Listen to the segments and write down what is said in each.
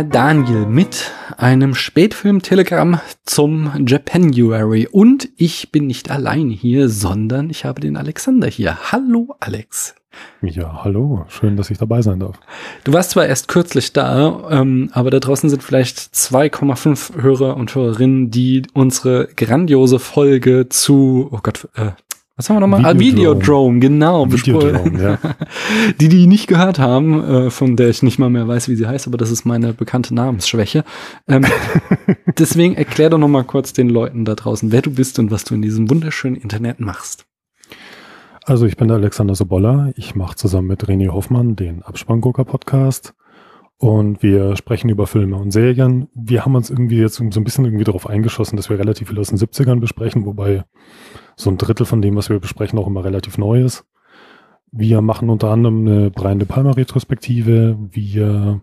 Der Daniel mit einem Spätfilm-Telegramm zum Japanuary. Und ich bin nicht allein hier, sondern ich habe den Alexander hier. Hallo, Alex. Ja, hallo. Schön, dass ich dabei sein darf. Du warst zwar erst kürzlich da, ähm, aber da draußen sind vielleicht 2,5 Hörer und Hörerinnen, die unsere grandiose Folge zu, oh Gott, äh, was haben wir nochmal? Ah, Videodrome, genau. Videodrome, ja. Die, die nicht gehört haben, äh, von der ich nicht mal mehr weiß, wie sie heißt, aber das ist meine bekannte Namensschwäche. Ähm, deswegen erklär doch nochmal kurz den Leuten da draußen, wer du bist und was du in diesem wunderschönen Internet machst. Also ich bin der Alexander Sobolla. Ich mache zusammen mit René Hoffmann den Abspanngucker Podcast und wir sprechen über Filme und Serien. Wir haben uns irgendwie jetzt so ein bisschen irgendwie darauf eingeschossen, dass wir relativ viel aus den 70ern besprechen, wobei so ein Drittel von dem, was wir besprechen, auch immer relativ neu ist. Wir machen unter anderem eine Brian De Palma Retrospektive. Wir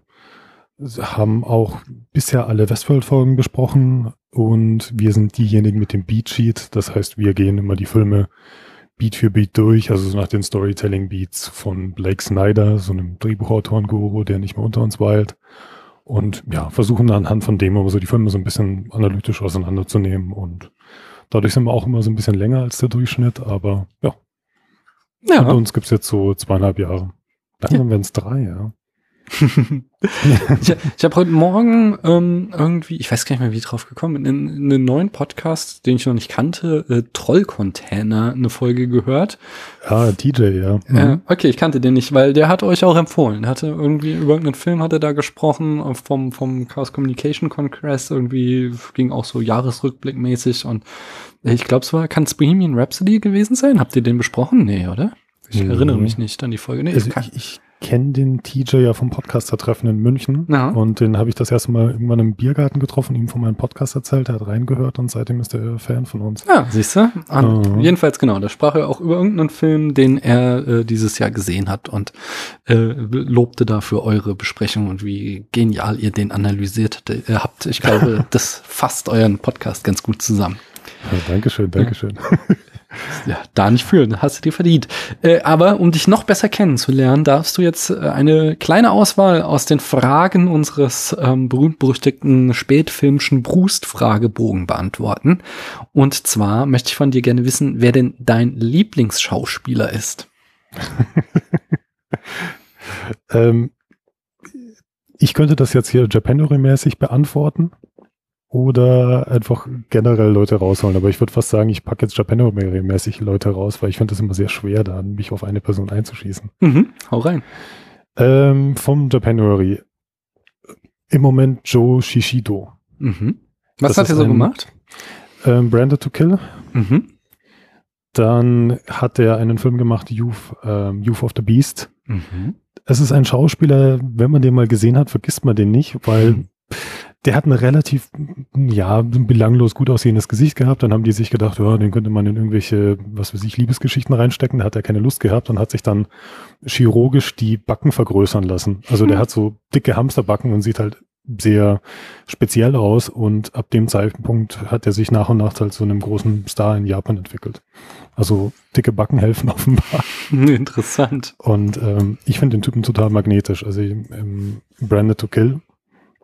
haben auch bisher alle Westworld-Folgen besprochen und wir sind diejenigen mit dem Beat Sheet. Das heißt, wir gehen immer die Filme Beat für Beat durch, also so nach den Storytelling-Beats von Blake Snyder, so einem Drehbuchautoren-Guru, der nicht mehr unter uns weilt. Und ja, versuchen anhand von dem aber so die Filme so ein bisschen analytisch auseinanderzunehmen und Dadurch sind wir auch immer so ein bisschen länger als der Durchschnitt, aber ja. Ja. Und uns gibt's jetzt so zweieinhalb Jahre. Langsam ja. werden es drei, ja. ich ich habe heute Morgen ähm, irgendwie, ich weiß gar nicht mehr, wie ich drauf gekommen bin, in, in einen neuen Podcast, den ich noch nicht kannte, äh, Trollcontainer, eine Folge gehört. Ah, DJ, ja. Mhm. Äh, okay, ich kannte den nicht, weil der hat euch auch empfohlen. Hatte irgendwie über irgendeinen Film hat er da gesprochen, äh, vom, vom Chaos Communication Congress, irgendwie ging auch so Jahresrückblickmäßig und ich glaube, es war, kann es Bohemian Rhapsody gewesen sein? Habt ihr den besprochen? Nee, oder? Ich mhm. erinnere mich nicht an die Folge. Nee, also ich, ich kenne den TJ ja vom Podcaster-Treffen in München. Ja. Und den habe ich das erste Mal irgendwann im Biergarten getroffen, ihm von meinem Podcast erzählt, er hat reingehört und seitdem ist er Fan von uns. Ja, siehst du? Uh. Jedenfalls genau, da sprach er auch über irgendeinen Film, den er äh, dieses Jahr gesehen hat und äh, lobte dafür eure Besprechung und wie genial ihr den analysiert habt. Ich glaube, das fasst euren Podcast ganz gut zusammen. Ja, Dankeschön, Dankeschön. Ja. da nicht führen, hast du dir verdient. Äh, aber um dich noch besser kennenzulernen, darfst du jetzt äh, eine kleine Auswahl aus den Fragen unseres ähm, berühmt-berüchtigten spätfilmischen Brust-Fragebogen beantworten. Und zwar möchte ich von dir gerne wissen, wer denn dein Lieblingsschauspieler ist. ähm, ich könnte das jetzt hier Japanery-mäßig beantworten oder einfach generell Leute rausholen. Aber ich würde fast sagen, ich packe jetzt Japanery-mäßig Leute raus, weil ich finde es immer sehr schwer, da mich auf eine Person einzuschießen. Mhm, hau rein. Ähm, vom Japanery. Im Moment Joe Shishido. Mhm. Was das hat er so ein, gemacht? Ähm, Branded to Kill. Mhm. Dann hat er einen Film gemacht, Youth, ähm, Youth of the Beast. Mhm. Es ist ein Schauspieler, wenn man den mal gesehen hat, vergisst man den nicht, weil der hat ein relativ, ja, belanglos gut aussehendes Gesicht gehabt. Dann haben die sich gedacht, ja, den könnte man in irgendwelche, was weiß ich, Liebesgeschichten reinstecken. Da hat er keine Lust gehabt und hat sich dann chirurgisch die Backen vergrößern lassen. Also der hm. hat so dicke Hamsterbacken und sieht halt sehr speziell aus und ab dem Zeitpunkt hat er sich nach und nach halt zu einem großen Star in Japan entwickelt. Also dicke Backen helfen offenbar. Interessant. Und ähm, ich finde den Typen total magnetisch. Also ähm, Branded to Kill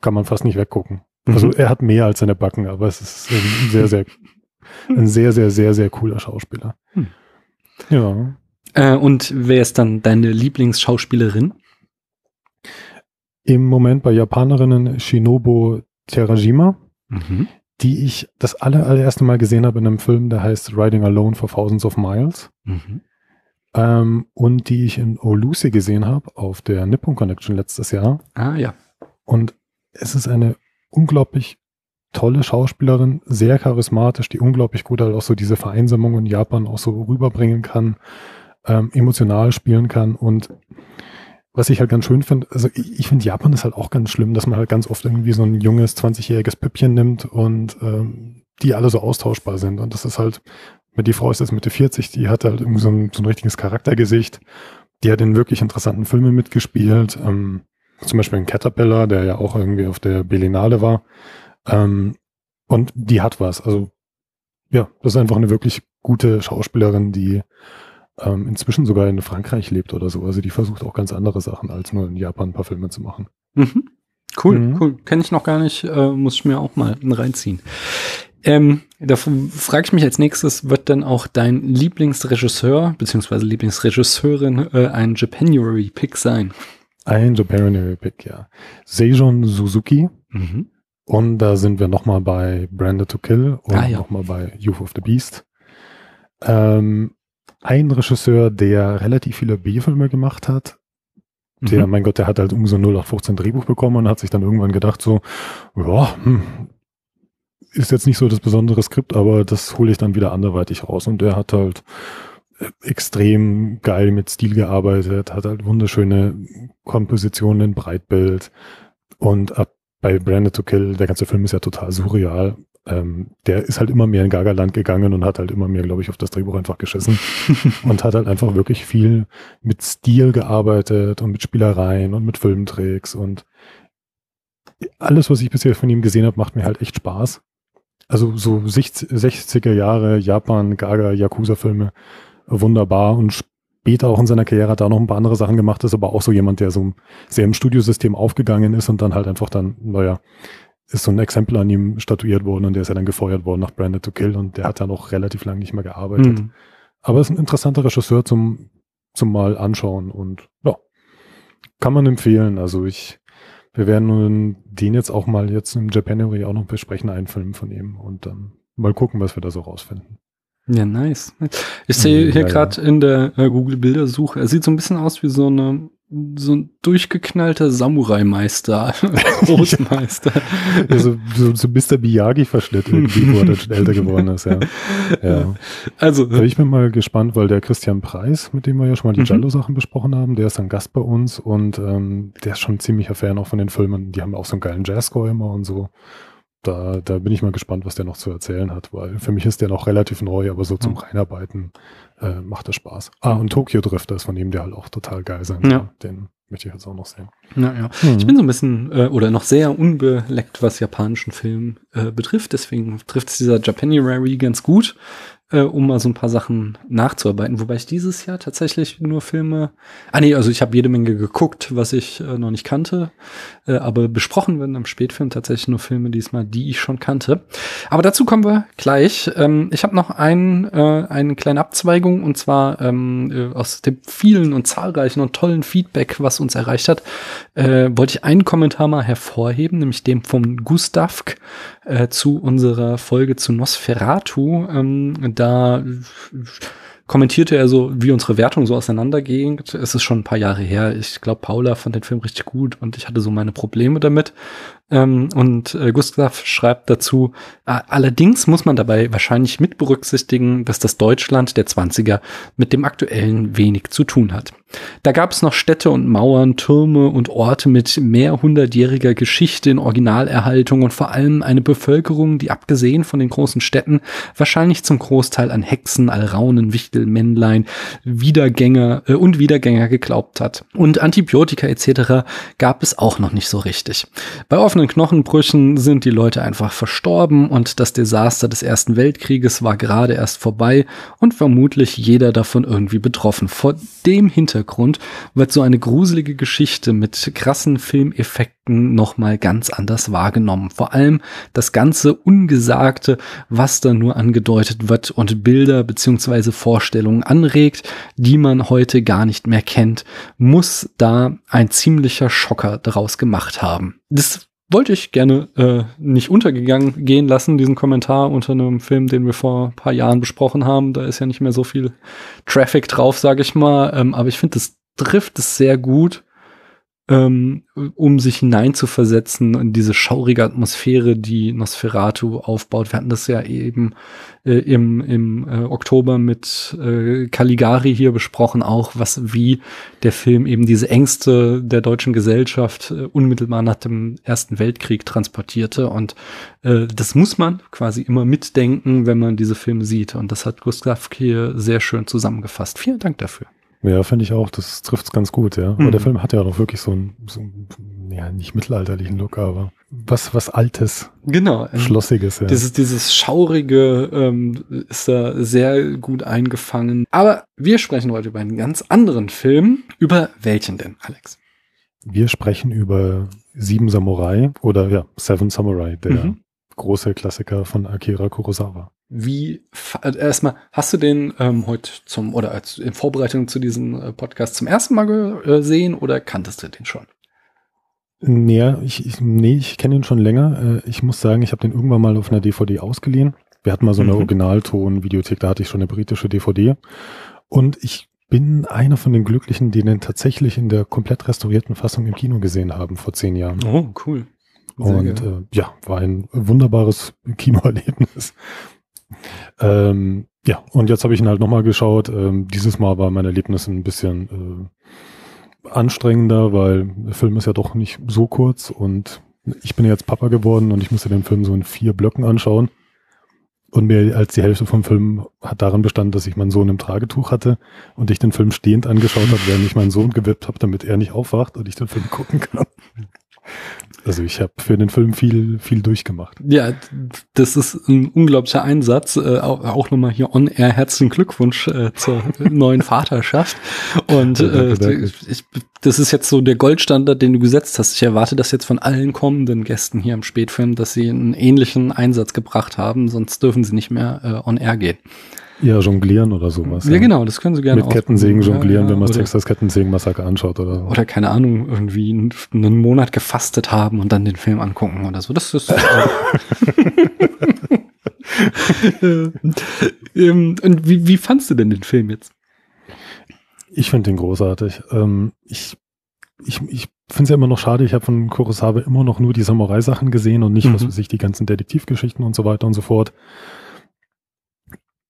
kann man fast nicht weggucken. Mhm. Also er hat mehr als seine Backen, aber es ist ein sehr, sehr, ein sehr, sehr, sehr, sehr cooler Schauspieler. Mhm. Ja. Äh, und wer ist dann deine Lieblingsschauspielerin? Im Moment bei Japanerinnen Shinobu Terajima, mhm. die ich das aller, allererste Mal gesehen habe in einem Film, der heißt Riding Alone for Thousands of Miles. Mhm. Ähm, und die ich in Lucy gesehen habe auf der Nippon Connection letztes Jahr. Ah ja. Und es ist eine unglaublich tolle Schauspielerin, sehr charismatisch, die unglaublich gut halt auch so diese Vereinsamung in Japan auch so rüberbringen kann, ähm, emotional spielen kann. Und was ich halt ganz schön finde, also ich, finde Japan ist halt auch ganz schlimm, dass man halt ganz oft irgendwie so ein junges 20-jähriges Püppchen nimmt und ähm, die alle so austauschbar sind. Und das ist halt, die Frau ist jetzt Mitte 40, die hat halt irgendwie so ein, so ein richtiges Charaktergesicht, die hat in wirklich interessanten Filmen mitgespielt, ähm, zum Beispiel ein Caterpillar, der ja auch irgendwie auf der Berlinale war. Ähm, und die hat was. Also ja, das ist einfach eine wirklich gute Schauspielerin, die ähm, inzwischen sogar in Frankreich lebt oder so. Also die versucht auch ganz andere Sachen, als nur in Japan ein paar Filme zu machen. Mhm. Cool, mhm. cool. Kenne ich noch gar nicht, äh, muss ich mir auch mal reinziehen. Ähm, da frage ich mich als nächstes, wird dann auch dein Lieblingsregisseur beziehungsweise Lieblingsregisseurin äh, ein Japanuary-Pick sein? Ein Japanuary-Pick, ja. Seijon Suzuki. Mhm. Und da sind wir nochmal bei Branded to Kill und ah, ja. nochmal bei Youth of the Beast. Ähm, ein Regisseur, der relativ viele B-Filme gemacht hat. Der, mhm. mein Gott, der hat halt um so 0815 Drehbuch bekommen und hat sich dann irgendwann gedacht so, ja, hm, ist jetzt nicht so das besondere Skript, aber das hole ich dann wieder anderweitig raus. Und der hat halt extrem geil mit Stil gearbeitet, hat halt wunderschöne Kompositionen in Breitbild. Und ab bei Branded to Kill, der ganze Film ist ja total surreal. Ähm, der ist halt immer mehr in Gagerland gegangen und hat halt immer mehr, glaube ich, auf das Drehbuch einfach geschissen und hat halt einfach wirklich viel mit Stil gearbeitet und mit Spielereien und mit Filmtricks und alles, was ich bisher von ihm gesehen habe, macht mir halt echt Spaß. Also so 60er Jahre Japan, Gaga, Yakuza-Filme, wunderbar und später auch in seiner Karriere hat er noch ein paar andere Sachen gemacht, ist aber auch so jemand, der so sehr im Studiosystem aufgegangen ist und dann halt einfach dann, naja, ist so ein Exempel an ihm statuiert worden und der ist ja dann gefeuert worden nach Branded to Kill und der hat dann auch relativ lange nicht mehr gearbeitet. Mhm. Aber ist ein interessanter Regisseur zum, zum mal anschauen und ja, kann man empfehlen. Also ich, wir werden den jetzt auch mal jetzt im Japanery auch noch besprechen, einen Film von ihm und dann mal gucken, was wir da so rausfinden. Ja, nice. Ich sehe hier ja, gerade ja. in der äh, Google-Bildersuche, er sieht so ein bisschen aus wie so eine so ein durchgeknallter Samurai-Meister, Großmeister. also so, so Mr. Miyagi-Verschnitt irgendwie, wo er dann schon älter geworden ist, ja. ja. Also. Da ich bin mal gespannt, weil der Christian Preis, mit dem wir ja schon mal die mhm. Jallo-Sachen besprochen haben, der ist ein Gast bei uns und ähm, der ist schon ein ziemlicher Fan auch von den Filmen. Die haben auch so einen geilen Jazzscore immer und so da, da bin ich mal gespannt, was der noch zu erzählen hat, weil für mich ist der noch relativ neu, aber so zum mhm. Reinarbeiten äh, macht es Spaß. Ah, und Tokyo Drifter ist von ihm, der halt auch total geil sein ja. Den möchte ich jetzt auch noch sehen. Ja, ja. Mhm. Ich bin so ein bisschen äh, oder noch sehr unbeleckt, was japanischen Film äh, betrifft. Deswegen trifft es dieser Japanuary ganz gut äh, um mal so ein paar Sachen nachzuarbeiten. Wobei ich dieses Jahr tatsächlich nur Filme. Ah nee, also ich habe jede Menge geguckt, was ich äh, noch nicht kannte. Äh, aber besprochen werden am Spätfilm tatsächlich nur Filme diesmal, die ich schon kannte. Aber dazu kommen wir gleich. Ähm, ich habe noch ein, äh, eine kleine Abzweigung und zwar ähm, äh, aus dem vielen und zahlreichen und tollen Feedback, was uns erreicht hat, äh, wollte ich einen Kommentar mal hervorheben, nämlich dem von Gustav äh, zu unserer Folge zu Nosferatu. Ähm, da kommentierte er so, wie unsere Wertung so auseinanderging. Es ist schon ein paar Jahre her. Ich glaube, Paula fand den Film richtig gut und ich hatte so meine Probleme damit. Ähm, und äh, Gustav schreibt dazu, äh, allerdings muss man dabei wahrscheinlich mit berücksichtigen, dass das Deutschland der 20er mit dem aktuellen wenig zu tun hat. Da gab es noch Städte und Mauern, Türme und Orte mit mehr hundertjähriger Geschichte in Originalerhaltung und vor allem eine Bevölkerung, die abgesehen von den großen Städten wahrscheinlich zum Großteil an Hexen, Alraunen, Wichtel, Männlein, Wiedergänger äh, und Wiedergänger geglaubt hat. Und Antibiotika etc. gab es auch noch nicht so richtig. Bei offenen Knochenbrüchen sind die Leute einfach verstorben und das Desaster des Ersten Weltkrieges war gerade erst vorbei und vermutlich jeder davon irgendwie betroffen. Vor dem Hintergrund wird so eine gruselige Geschichte mit krassen Filmeffekten nochmal ganz anders wahrgenommen. Vor allem das ganze Ungesagte, was da nur angedeutet wird und Bilder beziehungsweise Vorstellungen anregt, die man heute gar nicht mehr kennt, muss da ein ziemlicher Schocker daraus gemacht haben. Das wollte ich gerne äh, nicht untergegangen gehen lassen, diesen Kommentar unter einem Film, den wir vor ein paar Jahren besprochen haben. Da ist ja nicht mehr so viel Traffic drauf, sage ich mal. Ähm, aber ich finde, das trifft es sehr gut ähm, um sich hineinzuversetzen in diese schaurige Atmosphäre, die Nosferatu aufbaut. Wir hatten das ja eben äh, im, im äh, Oktober mit äh, Caligari hier besprochen, auch was wie der Film eben diese Ängste der deutschen Gesellschaft äh, unmittelbar nach dem Ersten Weltkrieg transportierte. Und äh, das muss man quasi immer mitdenken, wenn man diese Filme sieht. Und das hat Gustav hier sehr schön zusammengefasst. Vielen Dank dafür. Ja, finde ich auch. Das trifft es ganz gut, ja. Mhm. Aber der mhm. Film hat ja auch wirklich so einen, so einen, ja, nicht mittelalterlichen Look, aber was, was Altes. Genau. Schlossiges, ja. Dieses, dieses Schaurige ähm, ist da sehr gut eingefangen. Aber wir sprechen heute über einen ganz anderen Film. Über welchen denn, Alex? Wir sprechen über Sieben Samurai oder ja, Seven Samurai, der mhm. große Klassiker von Akira Kurosawa. Wie äh, erstmal hast du den ähm, heute zum oder als in Vorbereitung zu diesem äh, Podcast zum ersten Mal gesehen oder kanntest du den schon? Nee, ich, ich, nee, ich kenne ihn schon länger. Äh, ich muss sagen, ich habe den irgendwann mal auf einer DVD ausgeliehen. Wir hatten mal so eine mhm. Originalton-Videothek, da hatte ich schon eine britische DVD. Und ich bin einer von den Glücklichen, die den tatsächlich in der komplett restaurierten Fassung im Kino gesehen haben vor zehn Jahren. Oh, cool. Sehr und äh, ja, war ein wunderbares Kinoerlebnis. Ähm, ja, und jetzt habe ich ihn halt nochmal geschaut. Ähm, dieses Mal war mein Erlebnis ein bisschen äh, anstrengender, weil der Film ist ja doch nicht so kurz und ich bin jetzt Papa geworden und ich musste den Film so in vier Blöcken anschauen. Und mir als die Hälfte vom Film hat daran bestanden, dass ich meinen Sohn im Tragetuch hatte und ich den Film stehend angeschaut habe, während ich meinen Sohn gewippt habe, damit er nicht aufwacht und ich den Film gucken kann. Also ich habe für den Film viel, viel durchgemacht. Ja, das ist ein unglaublicher Einsatz. Äh, auch, auch nochmal hier on air herzlichen Glückwunsch äh, zur neuen Vaterschaft. Und äh, ich, das ist jetzt so der Goldstandard, den du gesetzt hast. Ich erwarte das jetzt von allen kommenden Gästen hier im Spätfilm, dass sie einen ähnlichen Einsatz gebracht haben, sonst dürfen sie nicht mehr äh, on air gehen. Ja, jonglieren oder sowas. Ja, ja, genau, das können sie gerne Mit Kettensägen jonglieren, ja, wenn man das Texas Kettensägen-Massaker anschaut oder so. Oder keine Ahnung, irgendwie einen Monat gefastet haben und dann den Film angucken oder so. Das ist. ähm, und wie, wie fandst du denn den Film jetzt? Ich finde den großartig. Ähm, ich ich, ich finde es ja immer noch schade, ich habe von Kurosawa immer noch nur die Samurai-Sachen gesehen und nicht, mhm. was weiß ich, die ganzen Detektivgeschichten und so weiter und so fort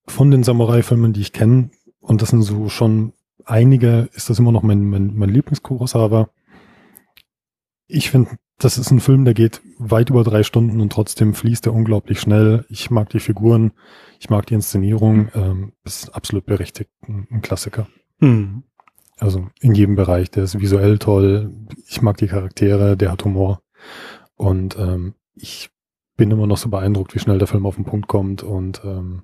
von den Samurai-Filmen, die ich kenne, und das sind so schon einige, ist das immer noch mein, mein, mein Lieblings-Kurosawa. Ich finde, das ist ein Film, der geht weit über drei Stunden und trotzdem fließt er unglaublich schnell. Ich mag die Figuren, ich mag die Inszenierung, ähm, ist absolut berechtigt ein, ein Klassiker. Mhm. Also in jedem Bereich, der ist visuell toll, ich mag die Charaktere, der hat Humor und ähm, ich bin immer noch so beeindruckt, wie schnell der Film auf den Punkt kommt und ähm,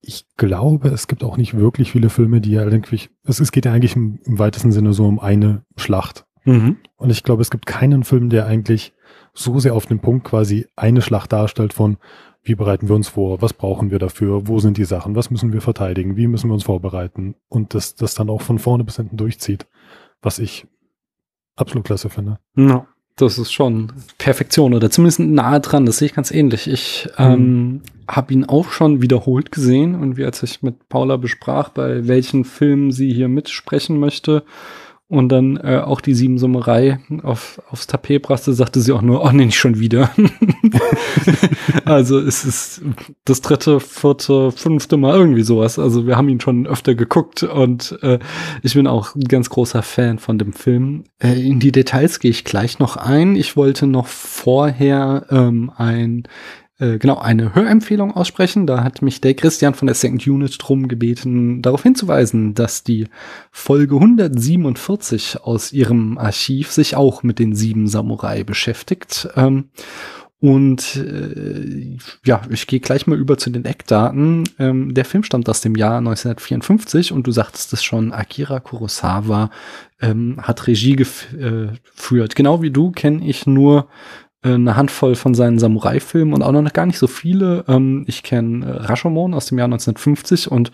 ich glaube, es gibt auch nicht wirklich viele Filme, die ja irgendwie, es, es geht ja eigentlich im, im, weitesten Sinne so um eine Schlacht. Mhm. Und ich glaube, es gibt keinen Film, der eigentlich so sehr auf den Punkt quasi eine Schlacht darstellt von, wie bereiten wir uns vor, was brauchen wir dafür, wo sind die Sachen, was müssen wir verteidigen, wie müssen wir uns vorbereiten und das, das dann auch von vorne bis hinten durchzieht, was ich absolut klasse finde. Ja. Das ist schon Perfektion oder zumindest nahe dran. Das sehe ich ganz ähnlich. Ich ähm, mhm. Habe ihn auch schon wiederholt gesehen und wie als ich mit Paula besprach, bei welchen Filmen sie hier mitsprechen möchte, und dann äh, auch die Sieben Summerei auf, aufs Tapet brachte, sagte sie auch nur, oh nee, nicht schon wieder. also es ist das dritte, vierte, fünfte Mal irgendwie sowas. Also wir haben ihn schon öfter geguckt und äh, ich bin auch ein ganz großer Fan von dem Film. Äh, in die Details gehe ich gleich noch ein. Ich wollte noch vorher ähm, ein äh, genau eine Hörempfehlung aussprechen. Da hat mich der Christian von der Second Unit drum gebeten, darauf hinzuweisen, dass die Folge 147 aus ihrem Archiv sich auch mit den sieben Samurai beschäftigt. Ähm, und äh, ja, ich gehe gleich mal über zu den Eckdaten. Ähm, der Film stammt aus dem Jahr 1954 und du sagtest es schon, Akira Kurosawa ähm, hat Regie geführt. Äh, genau wie du kenne ich nur eine Handvoll von seinen Samurai-Filmen und auch noch gar nicht so viele. Ähm, ich kenne äh, Rashomon aus dem Jahr 1950 und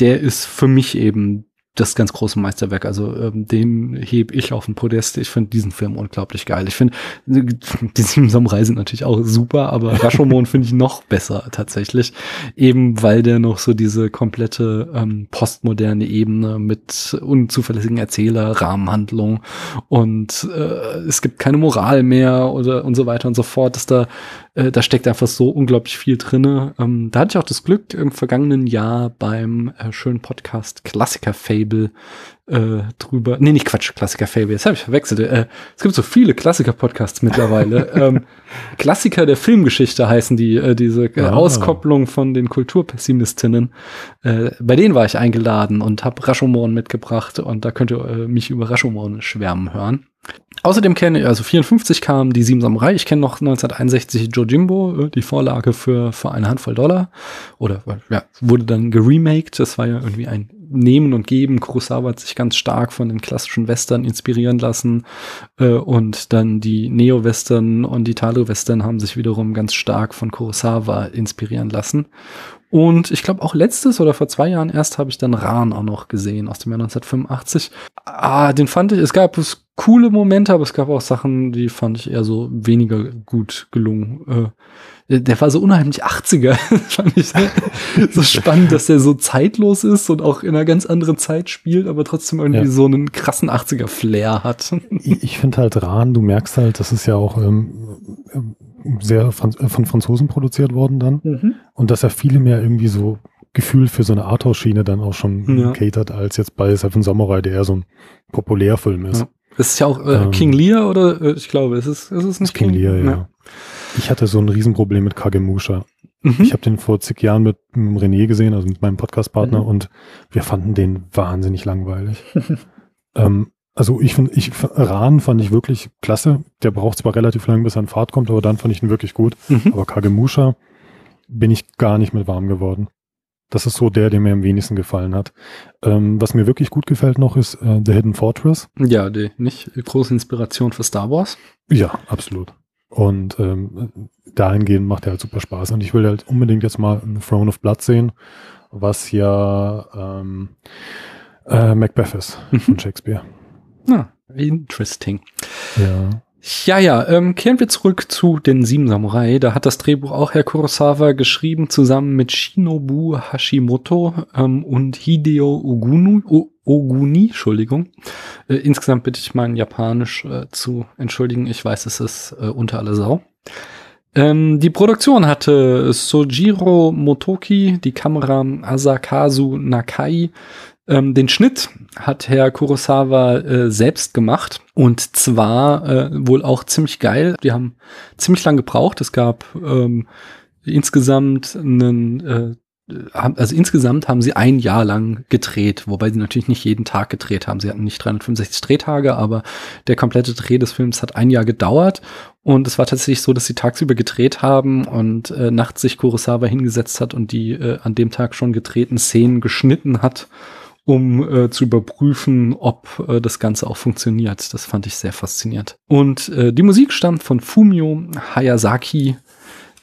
der ist für mich eben das ganz große Meisterwerk. Also ähm, den heb ich auf den Podest. Ich finde diesen Film unglaublich geil. Ich finde, die sieben Samurai sind natürlich auch super, aber Rashomon finde ich noch besser tatsächlich. Eben weil der noch so diese komplette ähm, postmoderne Ebene mit unzuverlässigen Erzähler, Rahmenhandlung und äh, es gibt keine Moral mehr oder und so weiter und so fort, dass da äh, da steckt einfach so unglaublich viel drinne. Ähm, da hatte ich auch das Glück, im vergangenen Jahr beim äh, schönen Podcast Klassiker Fable äh, drüber. Nee, nicht Quatsch, Klassiker Fable, jetzt habe ich verwechselt. Äh, es gibt so viele Klassiker-Podcasts mittlerweile. ähm, Klassiker der Filmgeschichte heißen die, äh, diese äh, ah. Auskopplung von den Kulturpessimistinnen. Äh, bei denen war ich eingeladen und habe Rashomon mitgebracht und da könnt ihr äh, mich über Rashomon schwärmen hören. Außerdem kenne ich, also 54 kam die Sieben Samurai. Ich kenne noch 1961 Jojimbo, äh, die Vorlage für, für eine Handvoll Dollar. Oder ja, wurde dann geremaked. Das war ja irgendwie ein Nehmen und Geben. Kurosawa hat sich ganz stark von den klassischen Western inspirieren lassen. Äh, und dann die Neo-Western und die Talo-Western haben sich wiederum ganz stark von Kurosawa inspirieren lassen. Und ich glaube auch letztes oder vor zwei Jahren erst habe ich dann Rahn auch noch gesehen aus dem Jahr 1985. Ah, den fand ich, es gab coole Momente, aber es gab auch Sachen, die fand ich eher so weniger gut gelungen. Äh, der war so unheimlich 80er. fand ich so spannend, dass der so zeitlos ist und auch in einer ganz anderen Zeit spielt, aber trotzdem irgendwie ja. so einen krassen 80er-Flair hat. ich, ich finde halt Rahn, du merkst halt, das ist ja auch ähm, sehr Franz äh, von Franzosen produziert worden dann. Mhm. Und dass er viele mehr irgendwie so Gefühl für so eine Arthouse-Schiene dann auch schon ja. catert, als jetzt bei Seven Samurai, der eher so ein Populärfilm ist. Ja. Das ist ja auch äh, ähm, King Lear oder äh, ich glaube, es ist, es ist nicht King, King Lear, ja. ja. Ich hatte so ein Riesenproblem mit Kagemusha. Mhm. Ich habe den vor zig Jahren mit, René gesehen, also mit meinem Podcast-Partner, mhm. und wir fanden den wahnsinnig langweilig. ähm, also ich finde, ich, Rahn fand ich wirklich klasse. Der braucht zwar relativ lang, bis er in Fahrt kommt, aber dann fand ich ihn wirklich gut. Mhm. Aber Kagemusha bin ich gar nicht mit warm geworden. Das ist so der, der mir am wenigsten gefallen hat. Ähm, was mir wirklich gut gefällt noch ist äh, The Hidden Fortress. Ja, die nicht große Inspiration für Star Wars. Ja, absolut. Und ähm, dahingehend macht er halt super Spaß. Und ich will halt unbedingt jetzt mal Throne of Blood sehen, was ja ähm, äh, Macbeth ist mhm. von Shakespeare. Ah, interesting. Ja. Ja, ja, ähm, kehren wir zurück zu den Sieben Samurai. Da hat das Drehbuch auch Herr Kurosawa geschrieben, zusammen mit Shinobu Hashimoto ähm, und Hideo Ogunu, o Oguni, Entschuldigung. Äh, insgesamt bitte ich mein Japanisch äh, zu entschuldigen. Ich weiß, es ist äh, unter aller Sau. Ähm, die Produktion hatte Sojiro Motoki, die Kamera Asakazu Nakai, ähm, den Schnitt hat Herr Kurosawa äh, selbst gemacht und zwar äh, wohl auch ziemlich geil. Die haben ziemlich lang gebraucht. Es gab ähm, insgesamt einen äh, also insgesamt haben sie ein Jahr lang gedreht, wobei sie natürlich nicht jeden Tag gedreht haben. Sie hatten nicht 365 Drehtage, aber der komplette Dreh des Films hat ein Jahr gedauert. Und es war tatsächlich so, dass sie tagsüber gedreht haben und äh, nachts sich Kurosawa hingesetzt hat und die äh, an dem Tag schon gedrehten Szenen geschnitten hat um äh, zu überprüfen, ob äh, das Ganze auch funktioniert. Das fand ich sehr faszinierend. Und äh, die Musik stammt von Fumio Hayasaki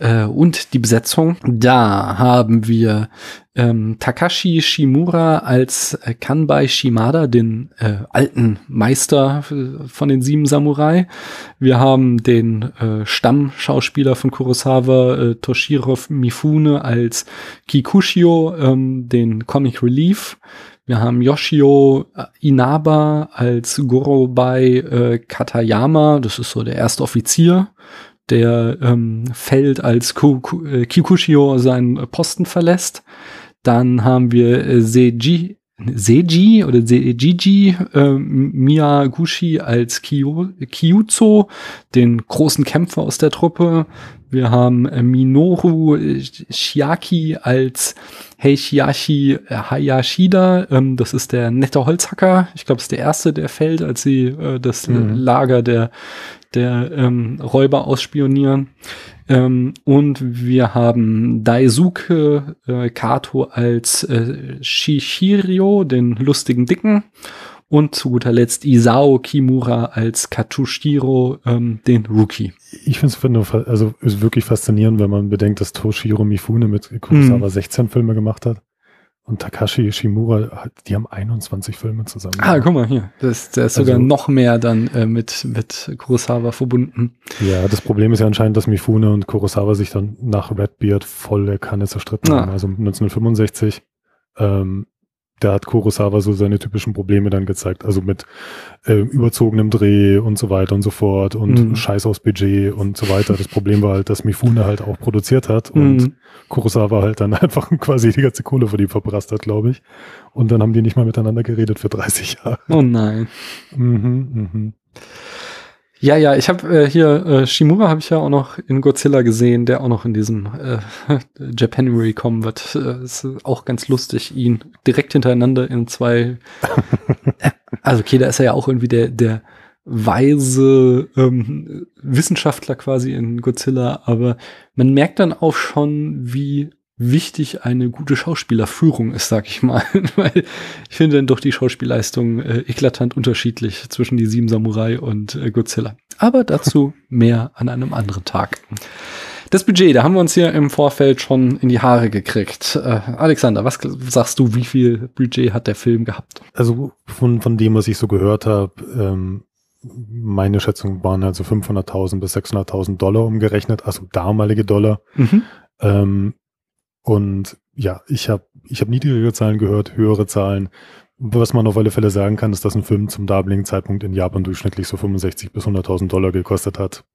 äh, und die Besetzung. Da haben wir ähm, Takashi Shimura als äh, Kanbai Shimada, den äh, alten Meister äh, von den sieben Samurai. Wir haben den äh, Stammschauspieler von Kurosawa, äh, Toshiro Mifune, als Kikushio, ähm, den Comic Relief. Wir haben Yoshio Inaba als Goro bei äh, Katayama, das ist so der erste Offizier, der ähm, fällt, als äh, Kikushio seinen Posten verlässt. Dann haben wir äh, Seiji, Seiji oder Seijiji äh, Miyaguchi als Kyu, Kyuzo, den großen Kämpfer aus der Truppe. Wir haben äh, Minoru Shiaki als Heishiyashi Hayashida. Ähm, das ist der nette Holzhacker. Ich glaube, es ist der erste, der fällt, als sie äh, das mhm. Lager der, der ähm, Räuber ausspionieren. Ähm, und wir haben Daisuke äh, Kato als äh, Shishirio, den lustigen Dicken. Und zu guter Letzt Isao Kimura als Katsushiro, ähm, den Rookie. Ich finde es also wirklich faszinierend, wenn man bedenkt, dass Toshiro Mifune mit Kurosawa mm. 16 Filme gemacht hat. Und Takashi Shimura, die haben 21 Filme zusammen. Ah, guck mal hier. Das, der ist also, sogar noch mehr dann äh, mit, mit Kurosawa verbunden. Ja, das Problem ist ja anscheinend, dass Mifune und Kurosawa sich dann nach Redbeard voll der Kanne zerstritten ah. haben. Also 1965 ähm, da hat Kurosawa so seine typischen Probleme dann gezeigt. Also mit äh, überzogenem Dreh und so weiter und so fort und mhm. Scheiß aus Budget und so weiter. Das Problem war halt, dass Mifune halt auch produziert hat und mhm. Kurosawa halt dann einfach quasi die ganze Kohle für die verprasst hat, glaube ich. Und dann haben die nicht mal miteinander geredet für 30 Jahre. Oh nein. Mhm, mhm. Ja, ja, ich habe äh, hier äh, Shimura habe ich ja auch noch in Godzilla gesehen, der auch noch in diesem äh, Japanuary kommen wird. Äh, ist auch ganz lustig, ihn direkt hintereinander in zwei. also okay, da ist er ja auch irgendwie der der weise ähm, Wissenschaftler quasi in Godzilla, aber man merkt dann auch schon, wie wichtig eine gute Schauspielerführung ist, sag ich mal. Weil ich finde dann doch die Schauspielleistung äh, eklatant unterschiedlich zwischen die sieben Samurai und äh, Godzilla. Aber dazu mehr an einem anderen Tag. Das Budget, da haben wir uns hier im Vorfeld schon in die Haare gekriegt. Äh, Alexander, was sagst du, wie viel Budget hat der Film gehabt? Also von, von dem, was ich so gehört habe, ähm, meine Schätzung waren also 500.000 bis 600.000 Dollar umgerechnet, also damalige Dollar. Mhm. Ähm, und ja, ich habe ich hab niedrigere Zahlen gehört, höhere Zahlen. Was man auf alle Fälle sagen kann, ist, dass ein Film zum damaligen Zeitpunkt in Japan durchschnittlich so 65 bis 100.000 Dollar gekostet hat.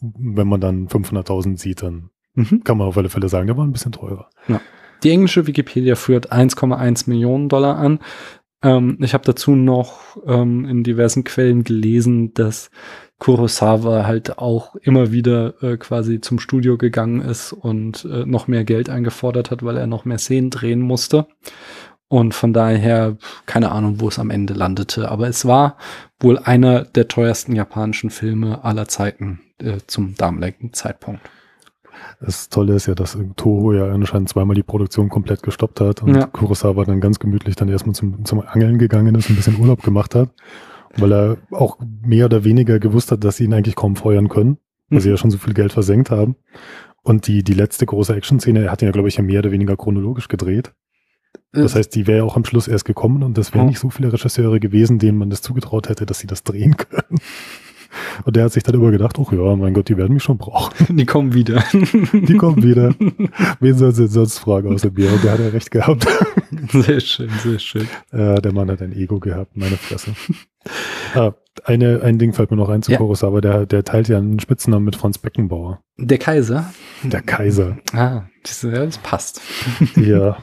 Wenn man dann 500.000 sieht, dann mhm. kann man auf alle Fälle sagen, der war ein bisschen teurer. Ja. Die englische Wikipedia führt 1,1 Millionen Dollar an. Ähm, ich habe dazu noch ähm, in diversen Quellen gelesen, dass Kurosawa halt auch immer wieder äh, quasi zum Studio gegangen ist und äh, noch mehr Geld eingefordert hat, weil er noch mehr Szenen drehen musste. Und von daher, keine Ahnung, wo es am Ende landete. Aber es war wohl einer der teuersten japanischen Filme aller Zeiten äh, zum damaligen Zeitpunkt. Das Tolle ist ja, dass Toho ja anscheinend zweimal die Produktion komplett gestoppt hat und ja. Kurosawa dann ganz gemütlich dann erstmal zum, zum Angeln gegangen ist, ein bisschen Urlaub gemacht hat, weil er auch mehr oder weniger gewusst hat, dass sie ihn eigentlich kaum feuern können, weil mhm. sie ja schon so viel Geld versenkt haben. Und die, die letzte große Action-Szene, er hat ihn ja, glaube ich, ja mehr oder weniger chronologisch gedreht. Das heißt, die wäre ja auch am Schluss erst gekommen und das wären oh. nicht so viele Regisseure gewesen, denen man das zugetraut hätte, dass sie das drehen können. Und der hat sich dann immer gedacht, oh ja, mein Gott, die werden mich schon brauchen. Die kommen wieder. Die kommen wieder. Wen soll sie sonst fragen außer mir? Und der hat ja recht gehabt. Sehr schön, sehr schön. Äh, der Mann hat ein Ego gehabt, meine Fresse. ah, eine, ein Ding fällt mir noch ein zu ja. Kurosawa, der, der teilt ja einen Spitznamen mit Franz Beckenbauer. Der Kaiser? Der Kaiser. Ah, das, das passt. Ja.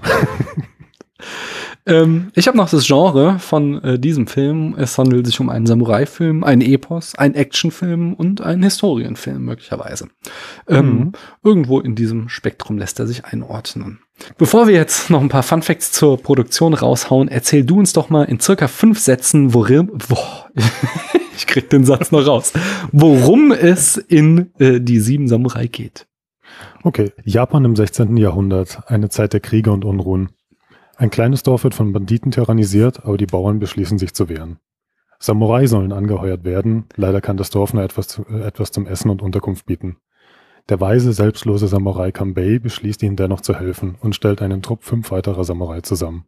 Ähm, ich habe noch das Genre von äh, diesem Film. Es handelt sich um einen Samurai-Film, einen Epos, einen Actionfilm und einen Historienfilm möglicherweise. Ähm, mhm. Irgendwo in diesem Spektrum lässt er sich einordnen. Bevor wir jetzt noch ein paar Fun Facts zur Produktion raushauen, erzähl du uns doch mal in circa fünf Sätzen, worin, boah, ich krieg den Satz noch raus, worum es in äh, die sieben Samurai geht. Okay, Japan im 16. Jahrhundert, eine Zeit der Kriege und Unruhen. Ein kleines Dorf wird von Banditen tyrannisiert, aber die Bauern beschließen sich zu wehren. Samurai sollen angeheuert werden, leider kann das Dorf nur etwas, zu, äh, etwas zum Essen und Unterkunft bieten. Der weise, selbstlose Samurai Kambei beschließt ihnen dennoch zu helfen und stellt einen Trupp fünf weiterer Samurai zusammen.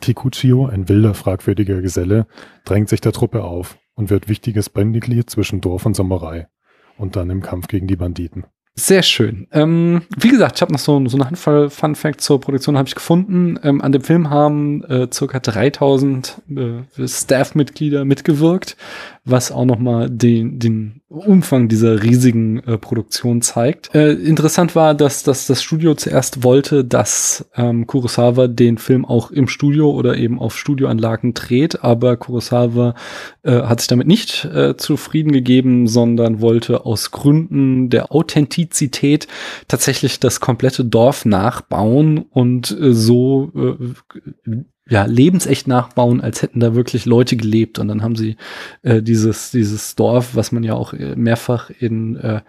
Kikuchio, ein wilder, fragwürdiger Geselle, drängt sich der Truppe auf und wird wichtiges Bandmitglied zwischen Dorf und Samurai und dann im Kampf gegen die Banditen. Sehr schön. Ähm, wie gesagt, ich habe noch so, so eine Handvoll Fun Fact zur Produktion habe ich gefunden. Ähm, an dem Film haben äh, circa 3000 äh, Staff-Mitglieder mitgewirkt was auch nochmal den, den Umfang dieser riesigen äh, Produktion zeigt. Äh, interessant war, dass, dass das Studio zuerst wollte, dass ähm, Kurosawa den Film auch im Studio oder eben auf Studioanlagen dreht, aber Kurosawa äh, hat sich damit nicht äh, zufrieden gegeben, sondern wollte aus Gründen der Authentizität tatsächlich das komplette Dorf nachbauen und äh, so äh, ja, lebensecht nachbauen, als hätten da wirklich Leute gelebt. Und dann haben sie äh, dieses, dieses Dorf, was man ja auch äh, mehrfach in äh,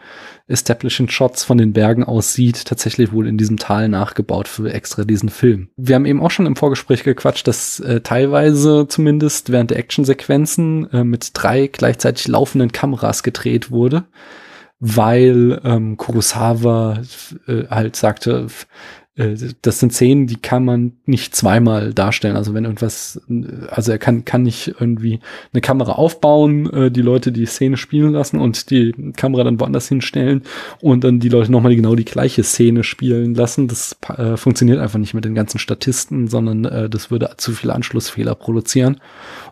Establishing Shots von den Bergen aus sieht, tatsächlich wohl in diesem Tal nachgebaut für extra diesen Film. Wir haben eben auch schon im Vorgespräch gequatscht, dass äh, teilweise zumindest während der Actionsequenzen äh, mit drei gleichzeitig laufenden Kameras gedreht wurde weil ähm, Kurosawa äh, halt sagte, das sind Szenen, die kann man nicht zweimal darstellen. Also wenn irgendwas, also er kann, kann nicht irgendwie eine Kamera aufbauen, äh, die Leute die Szene spielen lassen und die Kamera dann woanders hinstellen und dann die Leute nochmal genau die gleiche Szene spielen lassen. Das äh, funktioniert einfach nicht mit den ganzen Statisten, sondern äh, das würde zu viele Anschlussfehler produzieren.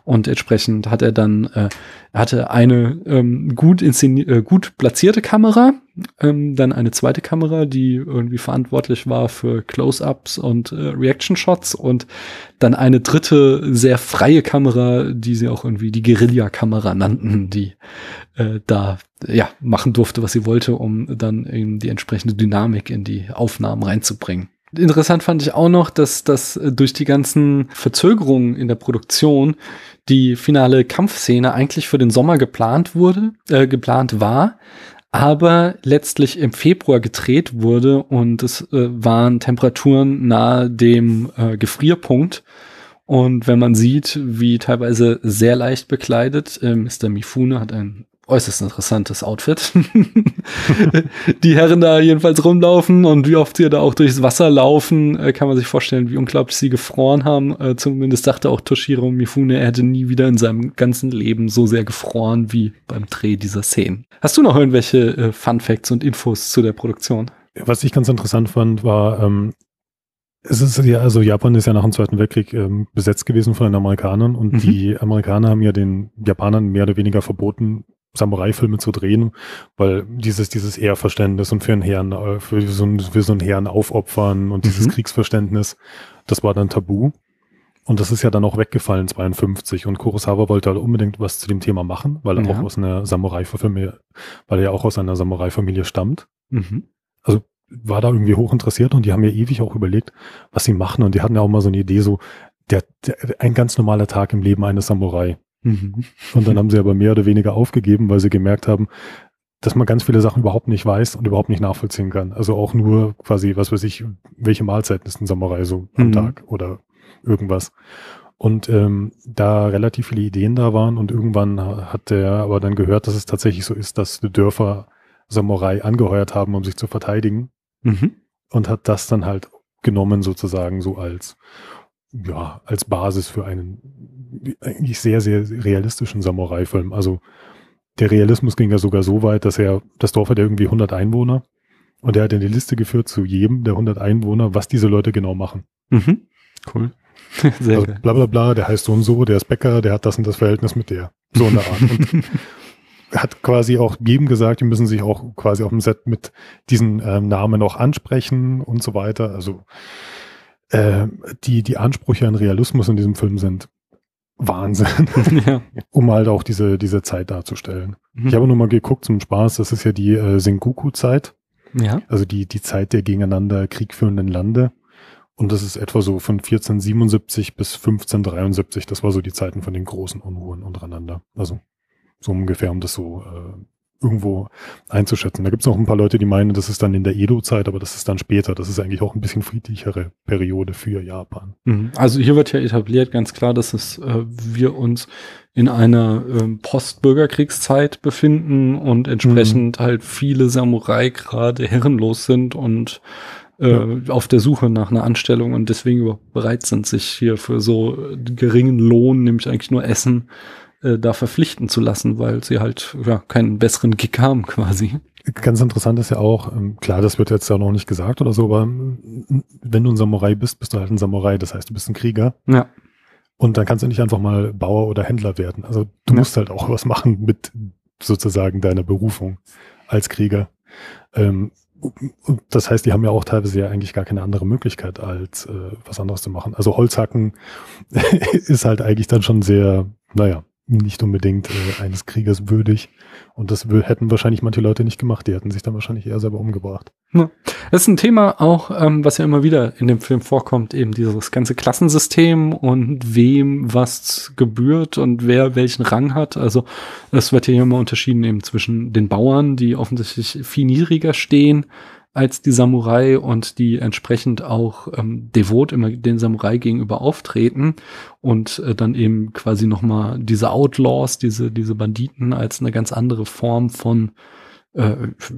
Und entsprechend hat er dann, äh, hatte eine ähm, gut, äh, gut platzierte Kamera, ähm, dann eine zweite Kamera, die irgendwie verantwortlich war für Close-ups und äh, Reaction-Shots und dann eine dritte sehr freie Kamera, die sie auch irgendwie die Guerilla-Kamera nannten, die äh, da ja machen durfte, was sie wollte, um dann eben die entsprechende Dynamik in die Aufnahmen reinzubringen. Interessant fand ich auch noch, dass das durch die ganzen Verzögerungen in der Produktion die finale Kampfszene eigentlich für den Sommer geplant wurde, äh, geplant war, aber letztlich im Februar gedreht wurde und es äh, waren Temperaturen nahe dem äh, Gefrierpunkt. Und wenn man sieht, wie teilweise sehr leicht bekleidet, äh, Mr. Mifune hat ein äußerst interessantes Outfit. die Herren da jedenfalls rumlaufen und wie oft sie da auch durchs Wasser laufen, äh, kann man sich vorstellen, wie unglaublich sie gefroren haben. Äh, zumindest dachte auch Toshiro Mifune, er hätte nie wieder in seinem ganzen Leben so sehr gefroren wie beim Dreh dieser Szenen. Hast du noch irgendwelche äh, Fun Facts und Infos zu der Produktion? Was ich ganz interessant fand, war, ähm, es ist ja, also Japan ist ja nach dem Zweiten Weltkrieg ähm, besetzt gewesen von den Amerikanern und mhm. die Amerikaner haben ja den Japanern mehr oder weniger verboten, Samurai-Filme zu drehen, weil dieses, dieses Ehrverständnis und für einen Herrn, äh, für so, einen, für so einen Herrn aufopfern und dieses mhm. Kriegsverständnis, das war dann tabu. Und das ist ja dann auch weggefallen, 52. Und Kurosawa wollte halt unbedingt was zu dem Thema machen, weil er ja. auch aus einer Samurai-Familie, weil er ja auch aus einer Samurai-Familie stammt. Mhm. Also war da irgendwie hoch interessiert und die haben ja ewig auch überlegt, was sie machen. Und die hatten ja auch mal so eine Idee, so der, der ein ganz normaler Tag im Leben eines Samurai. Mhm. Und dann haben sie aber mehr oder weniger aufgegeben, weil sie gemerkt haben, dass man ganz viele Sachen überhaupt nicht weiß und überhaupt nicht nachvollziehen kann. Also auch nur quasi, was weiß ich, welche Mahlzeiten ist ein Samurai so am mhm. Tag oder irgendwas. Und ähm, da relativ viele Ideen da waren und irgendwann hat er aber dann gehört, dass es tatsächlich so ist, dass die Dörfer Samurai angeheuert haben, um sich zu verteidigen. Mhm. Und hat das dann halt genommen sozusagen so als, ja, als Basis für einen eigentlich sehr, sehr realistischen Samurai-Film. Also der Realismus ging ja sogar so weit, dass er, das Dorf hat ja irgendwie 100 Einwohner und er hat eine Liste geführt zu jedem der 100 Einwohner, was diese Leute genau machen. Mhm. Cool. Sehr also bla bla bla, der heißt so und so, der ist Bäcker, der hat das und das Verhältnis mit der. So in der Art. Und hat quasi auch jedem gesagt, die müssen sich auch quasi auf dem Set mit diesen ähm, Namen auch ansprechen und so weiter. Also äh, die, die Ansprüche an Realismus in diesem Film sind Wahnsinn, ja. um halt auch diese, diese Zeit darzustellen. Mhm. Ich habe nur mal geguckt zum Spaß, das ist ja die äh, Sengoku-Zeit. Ja. Also die, die Zeit der gegeneinander kriegführenden Lande. Und das ist etwa so von 1477 bis 1573. Das war so die Zeiten von den großen Unruhen untereinander. Also so ungefähr, um das so äh, irgendwo einzuschätzen. Da gibt es noch ein paar Leute, die meinen, das ist dann in der Edo-Zeit, aber das ist dann später. Das ist eigentlich auch ein bisschen friedlichere Periode für Japan. Mhm. Also hier wird ja etabliert ganz klar, dass es äh, wir uns in einer äh, Post-Bürgerkriegszeit befinden und entsprechend mhm. halt viele Samurai gerade herrenlos sind und äh, ja. auf der Suche nach einer Anstellung und deswegen bereit sind, sich hier für so geringen Lohn, nämlich eigentlich nur Essen, äh, da verpflichten zu lassen, weil sie halt ja keinen besseren Gig haben quasi. Ganz interessant ist ja auch, ähm, klar, das wird jetzt ja noch nicht gesagt oder so, aber ähm, wenn du ein Samurai bist, bist du halt ein Samurai, das heißt, du bist ein Krieger. Ja. Und dann kannst du nicht einfach mal Bauer oder Händler werden. Also du ja. musst halt auch was machen mit sozusagen deiner Berufung als Krieger. Ähm, das heißt, die haben ja auch teilweise ja eigentlich gar keine andere Möglichkeit, als äh, was anderes zu machen. Also Holzhacken ist halt eigentlich dann schon sehr, naja, nicht unbedingt äh, eines Kriegers würdig. Und das hätten wahrscheinlich manche Leute nicht gemacht. Die hätten sich dann wahrscheinlich eher selber umgebracht. Ja. Das ist ein Thema auch, ähm, was ja immer wieder in dem Film vorkommt, eben dieses ganze Klassensystem und wem was gebührt und wer welchen Rang hat. Also es wird hier immer unterschieden eben zwischen den Bauern, die offensichtlich viel niedriger stehen, als die Samurai und die entsprechend auch ähm, devot immer den Samurai gegenüber auftreten und äh, dann eben quasi nochmal diese Outlaws, diese, diese Banditen als eine ganz andere Form von äh,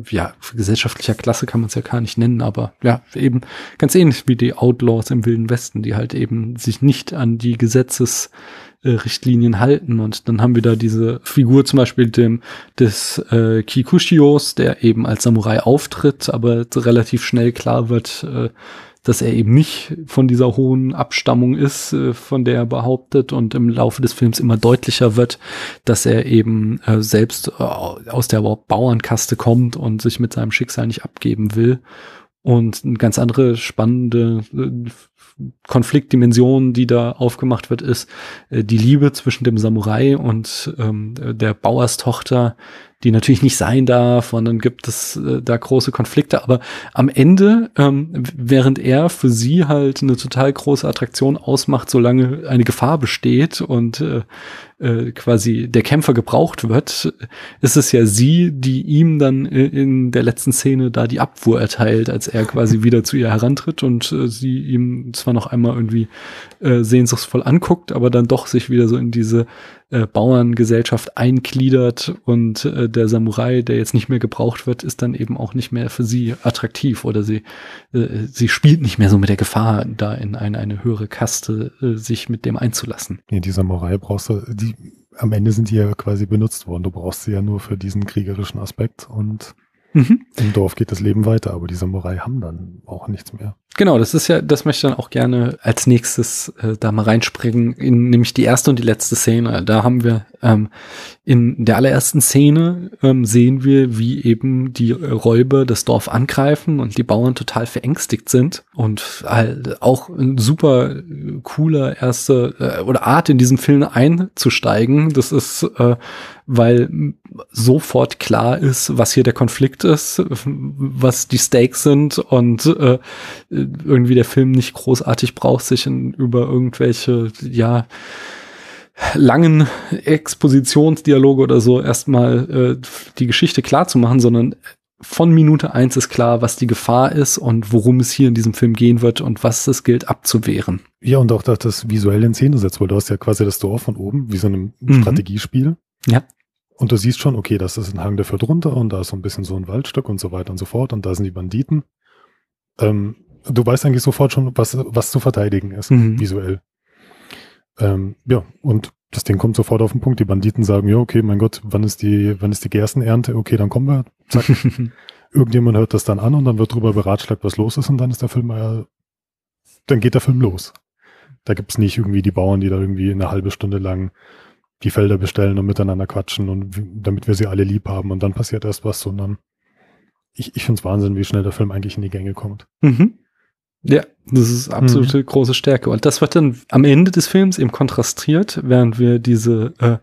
ja, gesellschaftlicher Klasse kann man es ja gar nicht nennen, aber ja, eben ganz ähnlich wie die Outlaws im Wilden Westen, die halt eben sich nicht an die Gesetzes äh, Richtlinien halten. Und dann haben wir da diese Figur zum Beispiel dem, des äh, Kikushios, der eben als Samurai auftritt, aber relativ schnell klar wird, äh, dass er eben nicht von dieser hohen Abstammung ist, äh, von der er behauptet und im Laufe des Films immer deutlicher wird, dass er eben äh, selbst äh, aus der Bauernkaste kommt und sich mit seinem Schicksal nicht abgeben will. Und eine ganz andere spannende äh, Konfliktdimension, die da aufgemacht wird, ist äh, die Liebe zwischen dem Samurai und ähm, der Bauerstochter, die natürlich nicht sein darf. Und dann gibt es äh, da große Konflikte, aber am Ende, ähm, während er für sie halt eine total große Attraktion ausmacht, solange eine Gefahr besteht und äh, äh, quasi der Kämpfer gebraucht wird, ist es ja sie, die ihm dann in der letzten Szene da die Abfuhr erteilt, als er quasi wieder zu ihr herantritt und äh, sie ihm zwar noch einmal irgendwie äh, sehnsuchtsvoll anguckt, aber dann doch sich wieder so in diese äh, Bauerngesellschaft eingliedert und äh, der Samurai, der jetzt nicht mehr gebraucht wird, ist dann eben auch nicht mehr für sie attraktiv oder sie, äh, sie spielt nicht mehr so mit der Gefahr, da in eine, eine höhere Kaste äh, sich mit dem einzulassen. Nee, die Samurai brauchst du, die am Ende sind die ja quasi benutzt worden. Du brauchst sie ja nur für diesen kriegerischen Aspekt und mhm. im Dorf geht das Leben weiter, aber die Samurai haben dann auch nichts mehr. Genau, das ist ja, das möchte ich dann auch gerne als nächstes äh, da mal reinspringen, in nämlich die erste und die letzte Szene. Da haben wir ähm, in der allerersten Szene ähm, sehen wir, wie eben die Räuber das Dorf angreifen und die Bauern total verängstigt sind und halt auch ein super cooler erste äh, oder Art in diesem Film einzusteigen. Das ist, äh, weil sofort klar ist, was hier der Konflikt ist, was die Stakes sind und äh, irgendwie der Film nicht großartig braucht, sich in, über irgendwelche, ja, langen Expositionsdialoge oder so erstmal äh, die Geschichte klar zu machen, sondern von Minute eins ist klar, was die Gefahr ist und worum es hier in diesem Film gehen wird und was es gilt abzuwehren. Ja, und auch, dass das visuell in Szene setzt, weil du hast ja quasi das Dorf von oben, wie so ein mhm. Strategiespiel. Ja. Und du siehst schon, okay, das ist ein Hang, der führt runter und da ist so ein bisschen so ein Waldstück und so weiter und so fort und da sind die Banditen. Ähm, du weißt eigentlich sofort schon, was, was zu verteidigen ist, mhm. visuell. Ähm, ja, und das Ding kommt sofort auf den Punkt. Die Banditen sagen, ja, okay, mein Gott, wann ist die, wann ist die Gerstenernte? Okay, dann kommen wir. Zack. Irgendjemand hört das dann an und dann wird drüber beratschlagt, was los ist und dann ist der Film, äh, dann geht der Film los. Da gibt's nicht irgendwie die Bauern, die da irgendwie eine halbe Stunde lang die Felder bestellen und miteinander quatschen und damit wir sie alle lieb haben und dann passiert erst was, sondern ich, ich finde es Wahnsinn, wie schnell der Film eigentlich in die Gänge kommt. Mhm. Ja, das ist absolute mhm. große Stärke. Und das wird dann am Ende des Films eben kontrastiert, während wir diese äh,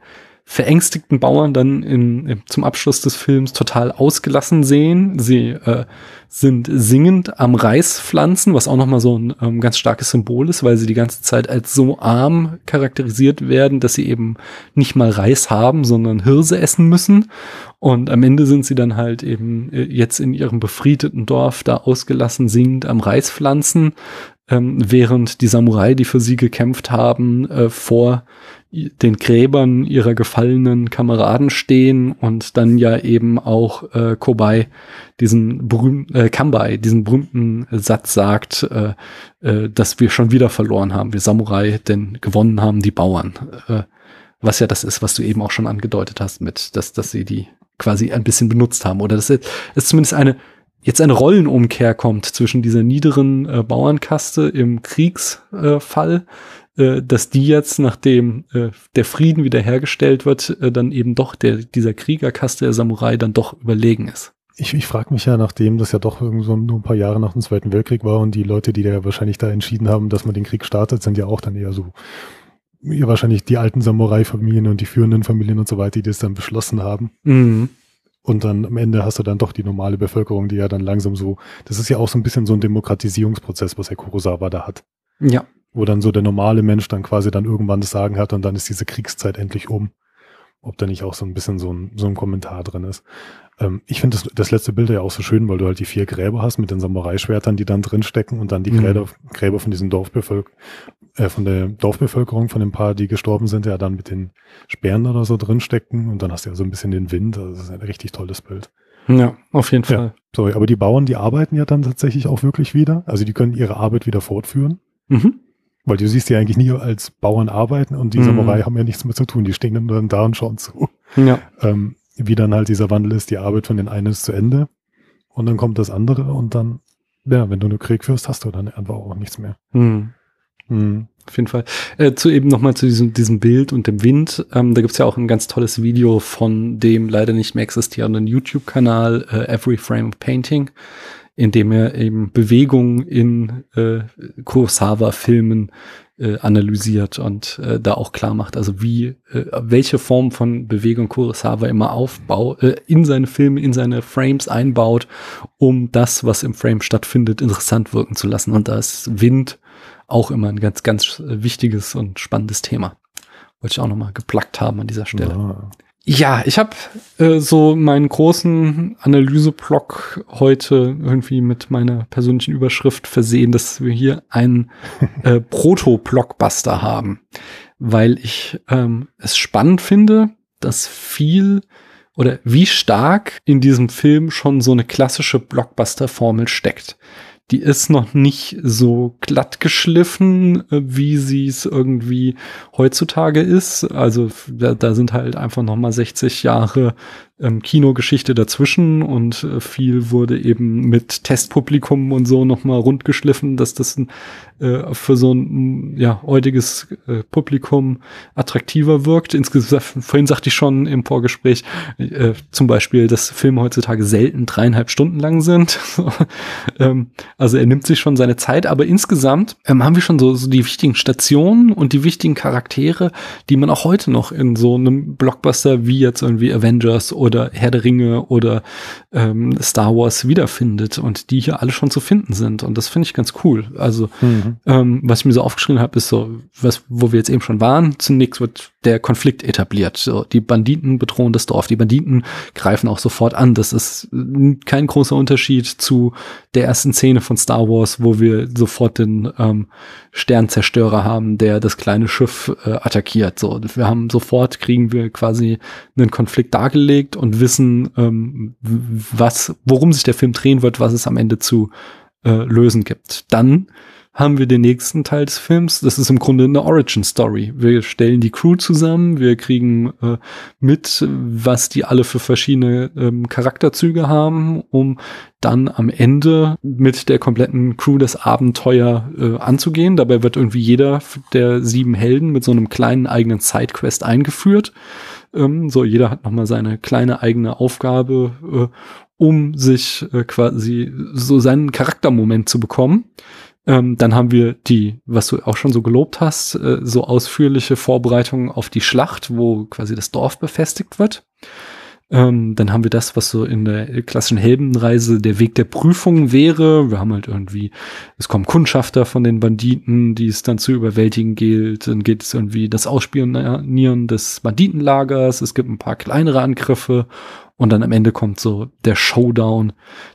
verängstigten Bauern dann in, in, zum Abschluss des Films total ausgelassen sehen. Sie äh, sind singend am Reis pflanzen, was auch nochmal so ein ähm, ganz starkes Symbol ist, weil sie die ganze Zeit als so arm charakterisiert werden, dass sie eben nicht mal Reis haben, sondern Hirse essen müssen. Und am Ende sind sie dann halt eben äh, jetzt in ihrem befriedeten Dorf da ausgelassen singend am Reis pflanzen, ähm, während die Samurai, die für sie gekämpft haben, äh, vor den Gräbern ihrer gefallenen Kameraden stehen und dann ja eben auch äh, Kobai diesen berühmten äh, Kambai diesen berühmten Satz sagt, äh, äh, dass wir schon wieder verloren haben, wir Samurai, denn gewonnen haben die Bauern. Äh, was ja das ist, was du eben auch schon angedeutet hast mit, dass, dass sie die quasi ein bisschen benutzt haben oder dass es zumindest eine jetzt eine Rollenumkehr kommt zwischen dieser niederen äh, Bauernkaste im Kriegsfall äh, dass die jetzt, nachdem äh, der Frieden wiederhergestellt wird, äh, dann eben doch der, dieser Kriegerkaste der Samurai dann doch überlegen ist. Ich, ich frage mich ja, nachdem das ja doch so nur ein paar Jahre nach dem Zweiten Weltkrieg war und die Leute, die da wahrscheinlich da entschieden haben, dass man den Krieg startet, sind ja auch dann eher so ja, wahrscheinlich die alten Samurai-Familien und die führenden Familien und so weiter, die das dann beschlossen haben. Mhm. Und dann am Ende hast du dann doch die normale Bevölkerung, die ja dann langsam so, das ist ja auch so ein bisschen so ein Demokratisierungsprozess, was Herr Kurosawa da hat. Ja wo dann so der normale Mensch dann quasi dann irgendwann das Sagen hat und dann ist diese Kriegszeit endlich um. Ob da nicht auch so ein bisschen so ein, so ein Kommentar drin ist. Ähm, ich finde das, das letzte Bild ja auch so schön, weil du halt die vier Gräber hast mit den Samurai-Schwertern, die dann drin stecken und dann die mhm. Gräber, Gräber von diesem Dorfbevölker äh, von der Dorfbevölkerung, von den paar, die gestorben sind, ja dann mit den Sperren oder so drin stecken und dann hast du ja so ein bisschen den Wind. Also das ist ein richtig tolles Bild. Ja, auf jeden Fall. Ja, sorry, aber die Bauern, die arbeiten ja dann tatsächlich auch wirklich wieder. Also die können ihre Arbeit wieder fortführen. Mhm. Weil du siehst ja eigentlich nie als Bauern arbeiten und die mhm. Samurai haben ja nichts mehr zu tun. Die stehen dann da und schauen zu. Ja. Ähm, wie dann halt dieser Wandel ist, die Arbeit von den einen ist zu Ende und dann kommt das andere und dann, ja, wenn du nur Krieg führst, hast du dann einfach auch nichts mehr. Mhm. Mhm. Auf jeden Fall. Äh, zu eben nochmal zu diesem, diesem Bild und dem Wind. Ähm, da gibt's ja auch ein ganz tolles Video von dem leider nicht mehr existierenden YouTube-Kanal äh, Every Frame of Painting indem er eben Bewegung in äh, Kurosawa-Filmen äh, analysiert und äh, da auch klar macht, also wie, äh, welche Form von Bewegung Kurosawa immer aufbaut, äh, in seine Filme, in seine Frames einbaut, um das, was im Frame stattfindet, interessant wirken zu lassen. Und da ist Wind auch immer ein ganz, ganz wichtiges und spannendes Thema. Wollte ich auch nochmal geplackt haben an dieser Stelle. Ja. Ja, ich habe äh, so meinen großen Analyseblock heute irgendwie mit meiner persönlichen Überschrift versehen, dass wir hier einen äh, Proto-Blockbuster haben, weil ich ähm, es spannend finde, dass viel oder wie stark in diesem Film schon so eine klassische Blockbuster-Formel steckt die ist noch nicht so glatt geschliffen, äh, wie sie es irgendwie heutzutage ist. Also da, da sind halt einfach noch mal 60 Jahre ähm, Kinogeschichte dazwischen und äh, viel wurde eben mit Testpublikum und so noch mal rundgeschliffen, dass das äh, für so ein ja heutiges äh, Publikum attraktiver wirkt. Insgesamt, vorhin sagte ich schon im Vorgespräch, äh, zum Beispiel, dass Filme heutzutage selten dreieinhalb Stunden lang sind. ähm, also er nimmt sich schon seine Zeit, aber insgesamt ähm, haben wir schon so, so die wichtigen Stationen und die wichtigen Charaktere, die man auch heute noch in so einem Blockbuster wie jetzt irgendwie Avengers oder Herr der Ringe oder ähm, Star Wars wiederfindet und die hier alle schon zu finden sind. Und das finde ich ganz cool. Also mhm. ähm, was ich mir so aufgeschrieben habe, ist so, was, wo wir jetzt eben schon waren, zunächst wird der Konflikt etabliert. So, die Banditen bedrohen das Dorf. Die Banditen greifen auch sofort an. Das ist kein großer Unterschied zu der ersten Szene von Star Wars, wo wir sofort den ähm, Sternzerstörer haben, der das kleine Schiff äh, attackiert. So, wir haben sofort kriegen wir quasi einen Konflikt dargelegt und wissen, ähm, was, worum sich der Film drehen wird, was es am Ende zu äh, lösen gibt. Dann haben wir den nächsten Teil des Films. Das ist im Grunde eine Origin Story. Wir stellen die Crew zusammen, wir kriegen äh, mit, was die alle für verschiedene ähm, Charakterzüge haben, um dann am Ende mit der kompletten Crew das Abenteuer äh, anzugehen. Dabei wird irgendwie jeder der sieben Helden mit so einem kleinen eigenen Sidequest eingeführt. Ähm, so, jeder hat nochmal seine kleine eigene Aufgabe, äh, um sich äh, quasi so seinen Charaktermoment zu bekommen. Ähm, dann haben wir die, was du auch schon so gelobt hast, äh, so ausführliche Vorbereitungen auf die Schlacht, wo quasi das Dorf befestigt wird. Ähm, dann haben wir das, was so in der klassischen Heldenreise der Weg der Prüfung wäre. Wir haben halt irgendwie, es kommen Kundschafter von den Banditen, die es dann zu überwältigen gilt. Dann geht es irgendwie das Ausspionieren des Banditenlagers. Es gibt ein paar kleinere Angriffe. Und dann am Ende kommt so der Showdown,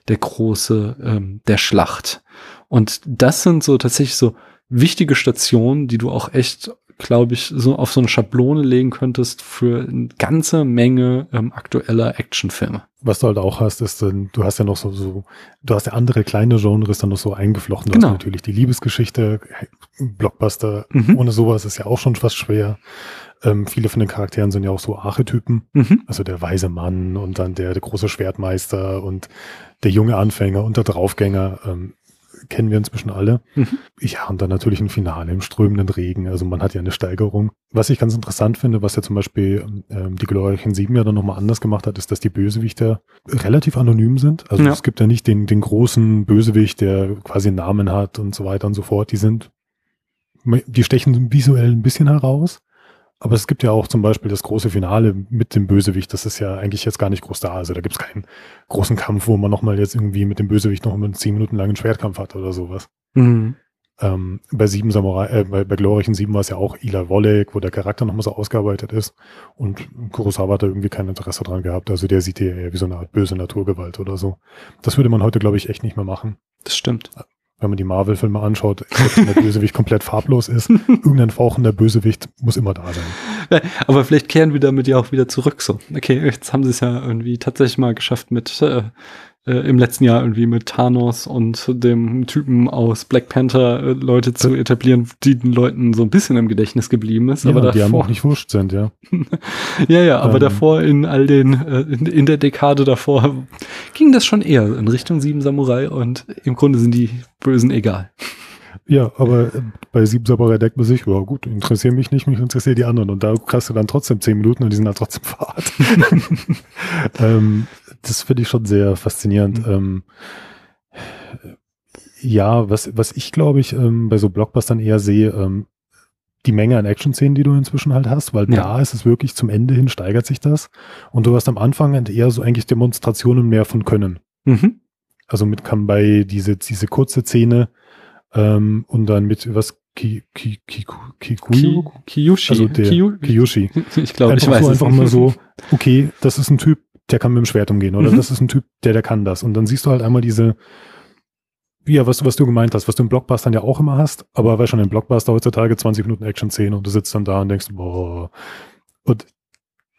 der große, ähm, der Schlacht. Und das sind so tatsächlich so wichtige Stationen, die du auch echt, glaube ich, so auf so eine Schablone legen könntest für eine ganze Menge ähm, aktueller Actionfilme. Was du halt auch hast, ist, du hast ja noch so, so, du hast ja andere kleine Genres dann noch so eingeflochten. Du genau. hast natürlich die Liebesgeschichte, Blockbuster, mhm. ohne sowas ist ja auch schon fast schwer. Ähm, viele von den Charakteren sind ja auch so Archetypen. Mhm. Also der weise Mann und dann der, der große Schwertmeister und der junge Anfänger und der Draufgänger. Ähm, kennen wir inzwischen alle. Mhm. Ja, und dann natürlich ein Finale im strömenden Regen. Also man hat ja eine Steigerung. Was ich ganz interessant finde, was ja zum Beispiel ähm, die glorreichen Sieben ja dann nochmal anders gemacht hat, ist, dass die Bösewichter relativ anonym sind. Also ja. es gibt ja nicht den, den großen Bösewicht, der quasi einen Namen hat und so weiter und so fort. Die sind, die stechen visuell ein bisschen heraus. Aber es gibt ja auch zum Beispiel das große Finale mit dem Bösewicht. Das ist ja eigentlich jetzt gar nicht groß da. Also da gibt es keinen großen Kampf, wo man nochmal jetzt irgendwie mit dem Bösewicht noch einen zehn Minuten langen Schwertkampf hat oder sowas. Mhm. Ähm, bei sieben Samurai, äh, bei, bei glorreichen sieben war es ja auch Ila Wolek, wo der Charakter nochmal so ausgearbeitet ist. Und Kurosawa hat da irgendwie kein Interesse dran gehabt. Also der sieht ja eher wie so eine Art böse Naturgewalt oder so. Das würde man heute, glaube ich, echt nicht mehr machen. Das stimmt wenn man die Marvel-Filme anschaut, wenn der Bösewicht komplett farblos ist, irgendein fauchender Bösewicht muss immer da sein. Aber vielleicht kehren wir damit ja auch wieder zurück so. Okay, jetzt haben sie es ja irgendwie tatsächlich mal geschafft mit äh, äh, im letzten Jahr irgendwie mit Thanos und dem Typen aus Black Panther äh, Leute zu etablieren, die den Leuten so ein bisschen im Gedächtnis geblieben ist. Ja, aber davor, die haben auch nicht wurscht sind, ja. ja, ja, aber ähm, davor in all den, äh, in, in, der Dekade davor ging das schon eher in Richtung Sieben Samurai und im Grunde sind die Bösen egal. Ja, aber äh, bei Sieben Samurai denkt man sich, ja gut, interessieren mich nicht, mich interessieren die anderen. Und da kriegst du dann trotzdem zehn Minuten und die sind dann trotzdem Fahrt. ähm, das finde ich schon sehr faszinierend. Mhm. Ähm, ja, was, was ich glaube ich ähm, bei so Blockbustern eher sehe, ähm, die Menge an Action-Szenen, die du inzwischen halt hast, weil ja. da ist es wirklich zum Ende hin steigert sich das. Und du hast am Anfang halt eher so eigentlich Demonstrationen mehr von Können. Mhm. Also mit kam bei diese, diese kurze Szene ähm, und dann mit was Ki, Ki, Ki? Ki, Kiyushi. Also der Kiyu? Kiyushi. Ich glaube, ich weiß so einfach mal so, okay, das ist ein Typ, der kann mit dem Schwert umgehen oder mhm. das ist ein Typ, der, der kann das. Und dann siehst du halt einmal diese, ja, was, was du gemeint hast, was du im Blockbuster ja auch immer hast, aber weil schon im Blockbuster heutzutage 20 Minuten Action-Szene und du sitzt dann da und denkst, boah. Und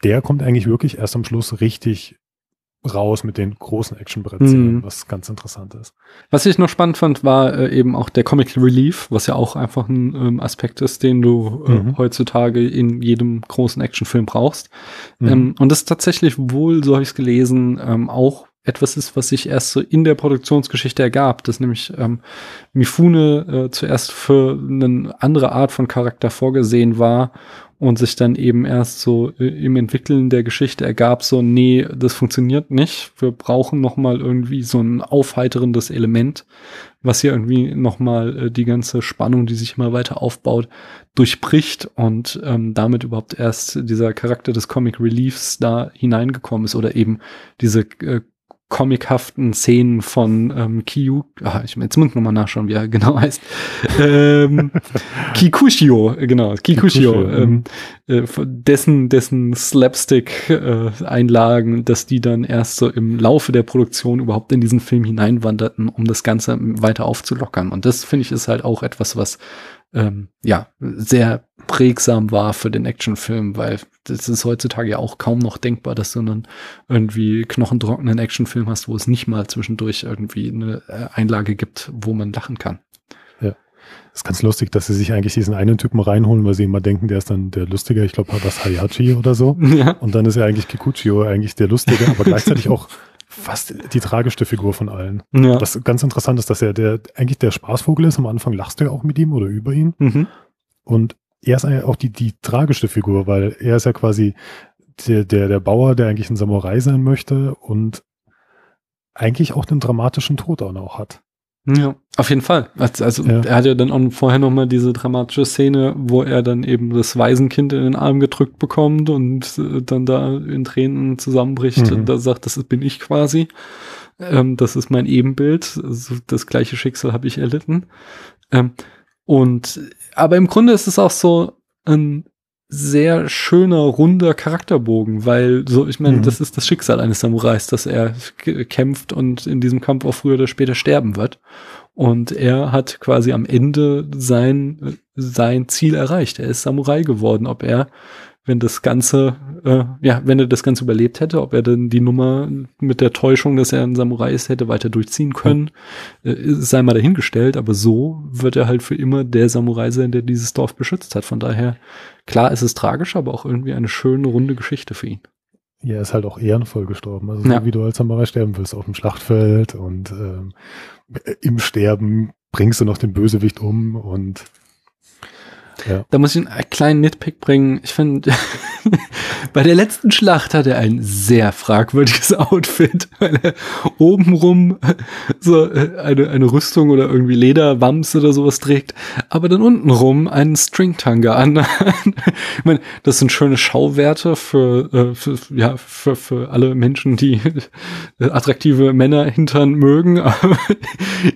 der kommt eigentlich wirklich erst am Schluss richtig raus mit den großen Action-Brettszenen, mhm. was ganz interessant ist. Was ich noch spannend fand, war äh, eben auch der Comic Relief, was ja auch einfach ein ähm, Aspekt ist, den du äh, mhm. heutzutage in jedem großen Actionfilm brauchst. Mhm. Ähm, und das tatsächlich wohl, so habe ich es gelesen, ähm, auch etwas ist, was sich erst so in der Produktionsgeschichte ergab, dass nämlich ähm, Mifune äh, zuerst für eine andere Art von Charakter vorgesehen war und sich dann eben erst so äh, im Entwickeln der Geschichte ergab, so, nee, das funktioniert nicht. Wir brauchen noch mal irgendwie so ein aufheiterndes Element, was hier irgendwie noch mal äh, die ganze Spannung, die sich immer weiter aufbaut, durchbricht und ähm, damit überhaupt erst dieser Charakter des Comic Reliefs da hineingekommen ist oder eben diese äh, comichaften Szenen von ähm, Kiyu, ah, ich jetzt muss ich nochmal nachschauen, wie er genau heißt. ähm, Kikushio, genau, Kikushio, Kikushio ähm, äh, dessen, dessen Slapstick-Einlagen, äh, dass die dann erst so im Laufe der Produktion überhaupt in diesen Film hineinwanderten, um das Ganze weiter aufzulockern. Und das finde ich ist halt auch etwas, was ähm, ja, sehr prägsam war für den Actionfilm, weil das ist heutzutage ja auch kaum noch denkbar, dass du einen irgendwie knochentrockenen Actionfilm hast, wo es nicht mal zwischendurch irgendwie eine äh, Einlage gibt, wo man lachen kann. Ja. Das ist ganz lustig, dass sie sich eigentlich diesen einen Typen reinholen, weil sie immer denken, der ist dann der Lustige. Ich glaube, was Hayachi oder so. Ja. Und dann ist er eigentlich Kikuchio eigentlich der Lustige, aber gleichzeitig auch fast die tragischste Figur von allen. Ja. Was ganz interessant ist, dass er der eigentlich der Spaßvogel ist. Am Anfang lachst du ja auch mit ihm oder über ihn. Mhm. Und er ist auch die, die tragischste Figur, weil er ist ja quasi der, der, der Bauer, der eigentlich ein Samurai sein möchte und eigentlich auch den dramatischen Tod auch noch hat. Ja, auf jeden Fall. Also ja. er hat ja dann auch vorher noch mal diese dramatische Szene, wo er dann eben das Waisenkind in den Arm gedrückt bekommt und äh, dann da in Tränen zusammenbricht mhm. und da sagt, das bin ich quasi. Ähm, das ist mein Ebenbild. Also das gleiche Schicksal habe ich erlitten. Ähm, und aber im Grunde ist es auch so ein sehr schöner, runder Charakterbogen, weil so, ich meine, mhm. das ist das Schicksal eines Samurais, dass er kämpft und in diesem Kampf auch früher oder später sterben wird. Und er hat quasi am Ende sein, sein Ziel erreicht. Er ist Samurai geworden. Ob er wenn das Ganze, äh, ja, wenn er das Ganze überlebt hätte, ob er dann die Nummer mit der Täuschung, dass er ein Samurai ist, hätte weiter durchziehen können, äh, sei mal dahingestellt, aber so wird er halt für immer der Samurai sein, der dieses Dorf beschützt hat. Von daher, klar, ist es tragisch, aber auch irgendwie eine schöne, runde Geschichte für ihn. Ja, er ist halt auch ehrenvoll gestorben. Also ja. so wie du als Samurai sterben willst auf dem Schlachtfeld und ähm, im Sterben bringst du noch den Bösewicht um und ja. Da muss ich einen kleinen Nitpick bringen. Ich finde, bei der letzten Schlacht hat er ein sehr fragwürdiges Outfit, weil er obenrum so äh, eine, eine Rüstung oder irgendwie Lederwams oder sowas trägt, aber dann untenrum einen Stringtanga an. ich meine, das sind schöne Schauwerte für, äh, für, ja, für, für alle Menschen, die attraktive Männer hintern mögen. Aber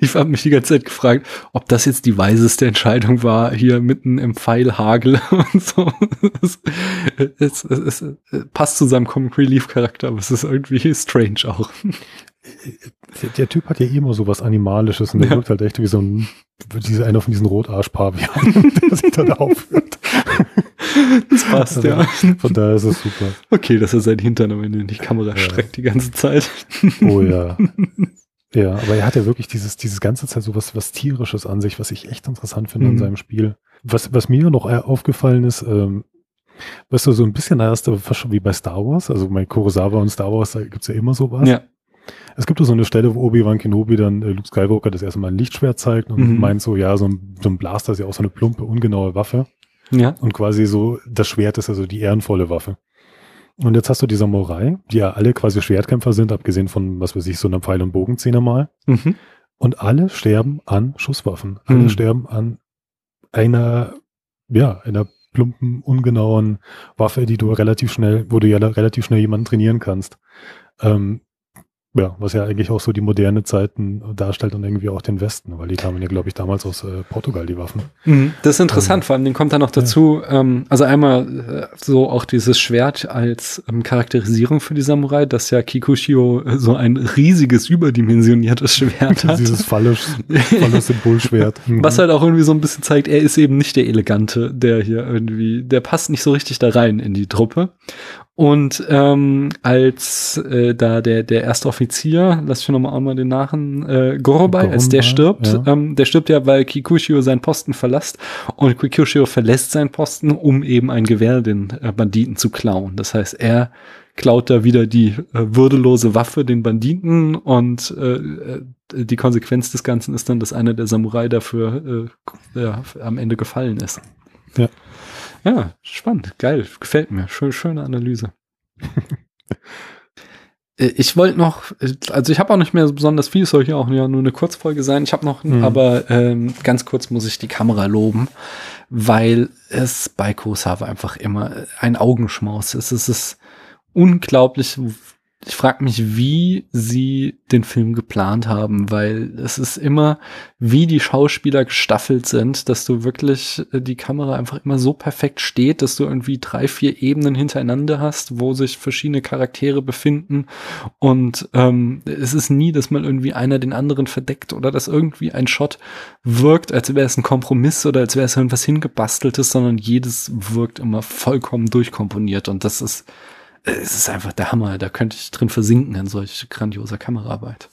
ich habe mich die ganze Zeit gefragt, ob das jetzt die weiseste Entscheidung war, hier mitten im Pfeilhagel und so. Es, es, es, es passt zu seinem Comic Relief Charakter, aber es ist irgendwie strange auch. Der, der Typ hat ja immer so was Animalisches und der ja. wirkt halt echt wie so ein, diese, einer von diesen Rotarsch-Pavianen, der sich dann aufhört. Das passt, also, ja. Von daher ist es super. Okay, dass er seinen Hintern am Ende in die Kamera ja. streckt die ganze Zeit. Oh ja. Ja, aber er hat ja wirklich dieses, dieses ganze Zeit so was, was tierisches an sich, was ich echt interessant finde mhm. in seinem Spiel. Was, was mir noch aufgefallen ist, ähm, weißt du, so ein bisschen hast du fast schon wie bei Star Wars, also bei Kurosawa und Star Wars, da gibt's ja immer sowas. Ja. Es gibt so eine Stelle, wo Obi-Wan Kenobi dann äh, Luke Skywalker das erste Mal ein Lichtschwert zeigt und mhm. meint so, ja, so ein, so ein Blaster ist ja auch so eine plumpe, ungenaue Waffe. Ja. Und quasi so, das Schwert ist also die ehrenvolle Waffe. Und jetzt hast du die Samurai, die ja alle quasi Schwertkämpfer sind, abgesehen von, was weiß ich, so einer Pfeil- und Bogenzehner mal. Mhm. Und alle sterben an Schusswaffen. Alle Mhm. sterben an einer, ja, einer plumpen, ungenauen Waffe, die du relativ schnell, wo du ja relativ schnell jemanden trainieren kannst. Ähm, ja, was ja eigentlich auch so die moderne Zeiten darstellt und irgendwie auch den Westen, weil die kamen ja, glaube ich, damals aus äh, Portugal, die Waffen. Mhm. Das ist interessant, Ähm, vor allem den kommt dann noch dazu, ähm, also einmal äh, so auch dieses Schwert als ähm, Charakterisierung für die Samurai, dass ja Kikushio äh, so ein riesiges, überdimensioniertes Schwert hat. Dieses Phallus, Phallus-Symbolschwert. Mhm. Was halt auch irgendwie so ein bisschen zeigt, er ist eben nicht der Elegante, der hier irgendwie, der passt nicht so richtig da rein in die Truppe. Und ähm, als äh, da der der erste Offizier, lass ich noch mal einmal den Nachen, äh, Gorobai, als der stirbt, ja. ähm, der stirbt ja, weil Kikushio seinen Posten verlässt und Kikushio verlässt seinen Posten, um eben ein Gewehr den äh, Banditen zu klauen. Das heißt, er klaut da wieder die äh, würdelose Waffe den Banditen und äh, äh, die Konsequenz des Ganzen ist dann, dass einer der Samurai dafür äh, ja, am Ende gefallen ist. Ja. Ja, spannend, geil, gefällt mir. Schön, schöne Analyse. Äh, Ich wollte noch, äh, also ich habe auch nicht mehr so besonders viel, es soll hier auch ja nur eine Kurzfolge sein. Ich habe noch, Mhm. aber ähm, ganz kurz muss ich die Kamera loben, weil es bei Kurosawa einfach immer ein Augenschmaus ist. Es ist unglaublich. Ich frage mich, wie sie den Film geplant haben, weil es ist immer, wie die Schauspieler gestaffelt sind, dass du wirklich äh, die Kamera einfach immer so perfekt steht, dass du irgendwie drei, vier Ebenen hintereinander hast, wo sich verschiedene Charaktere befinden. Und ähm, es ist nie, dass mal irgendwie einer den anderen verdeckt oder dass irgendwie ein Shot wirkt, als wäre es ein Kompromiss oder als wäre es irgendwas hingebasteltes, sondern jedes wirkt immer vollkommen durchkomponiert. Und das ist, es ist einfach der Hammer. Da könnte ich drin versinken in solch grandioser Kameraarbeit.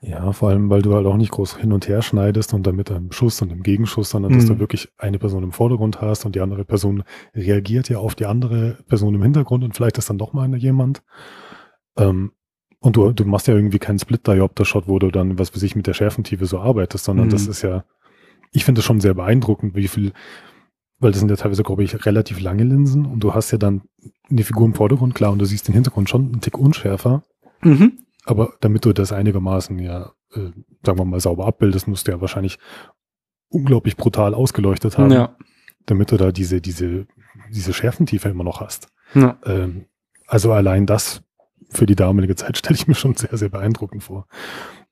Ja, vor allem, weil du halt auch nicht groß hin und her schneidest und dann mit einem Schuss und einem Gegenschuss, sondern dass Mhm. du wirklich eine Person im Vordergrund hast und die andere Person reagiert ja auf die andere Person im Hintergrund und vielleicht ist dann doch mal jemand. Ähm, und du, du machst ja irgendwie keinen Split-Diopter-Shot, wo du dann, was weiß ich, mit der Schärfentiefe so arbeitest, sondern Mhm. das ist ja, ich finde das schon sehr beeindruckend, wie viel, weil das sind ja teilweise, glaube ich, relativ lange Linsen und du hast ja dann eine Figur im Vordergrund, klar, und du siehst den Hintergrund schon einen Tick unschärfer, Mhm. aber damit du das einigermaßen ja, äh, sagen wir mal, sauber abbildest, musst du ja wahrscheinlich unglaublich brutal ausgeleuchtet haben, Ja. damit du da diese, diese, diese Schärfentiefe immer noch hast. ja. Ähm, also allein das für die damalige Zeit stelle ich mir schon sehr, sehr beeindruckend vor.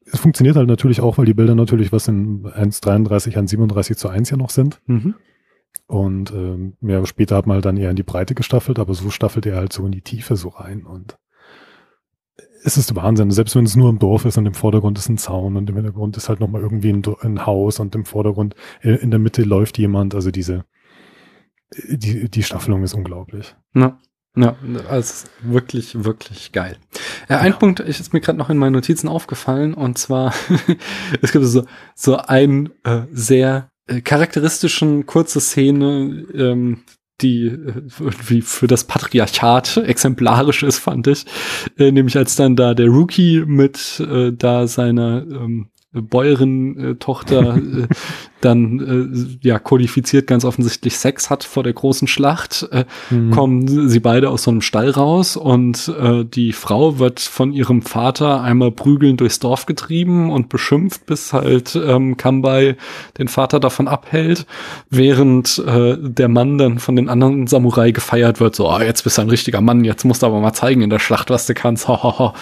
Es funktioniert halt natürlich auch, weil die Bilder natürlich was in 1,33, 1,37 zu 1 ja noch sind. Mhm. Und ähm, ja, später hat man halt dann eher in die Breite gestaffelt, aber so staffelt er halt so in die Tiefe so rein. Und es ist Wahnsinn, selbst wenn es nur im Dorf ist und im Vordergrund ist ein Zaun und im Hintergrund ist halt nochmal irgendwie ein, ein Haus und im Vordergrund, äh, in der Mitte läuft jemand. Also diese, die, die Staffelung ist unglaublich. Ja. Ja, also wirklich, wirklich geil. Äh, ein Ja. Punkt ist mir gerade noch in meinen Notizen aufgefallen und zwar es gibt so so ein äh, sehr äh, charakteristischen kurze Szene, ähm, die äh, irgendwie für das Patriarchat exemplarisch ist, fand ich. Äh, nämlich als dann da der Rookie mit äh, da seiner ähm, Bäuerin-Tochter äh, dann äh, ja kodifiziert ganz offensichtlich Sex hat vor der großen Schlacht, äh, Mhm. kommen sie beide aus so einem Stall raus und äh, die Frau wird von ihrem Vater einmal prügelnd durchs Dorf getrieben und beschimpft, bis halt ähm, Kambai den Vater davon abhält, während äh, der Mann dann von den anderen Samurai gefeiert wird, so, ah, jetzt bist du ein richtiger Mann, jetzt musst du aber mal zeigen in der Schlacht, was du kannst. Ho, ho, ho.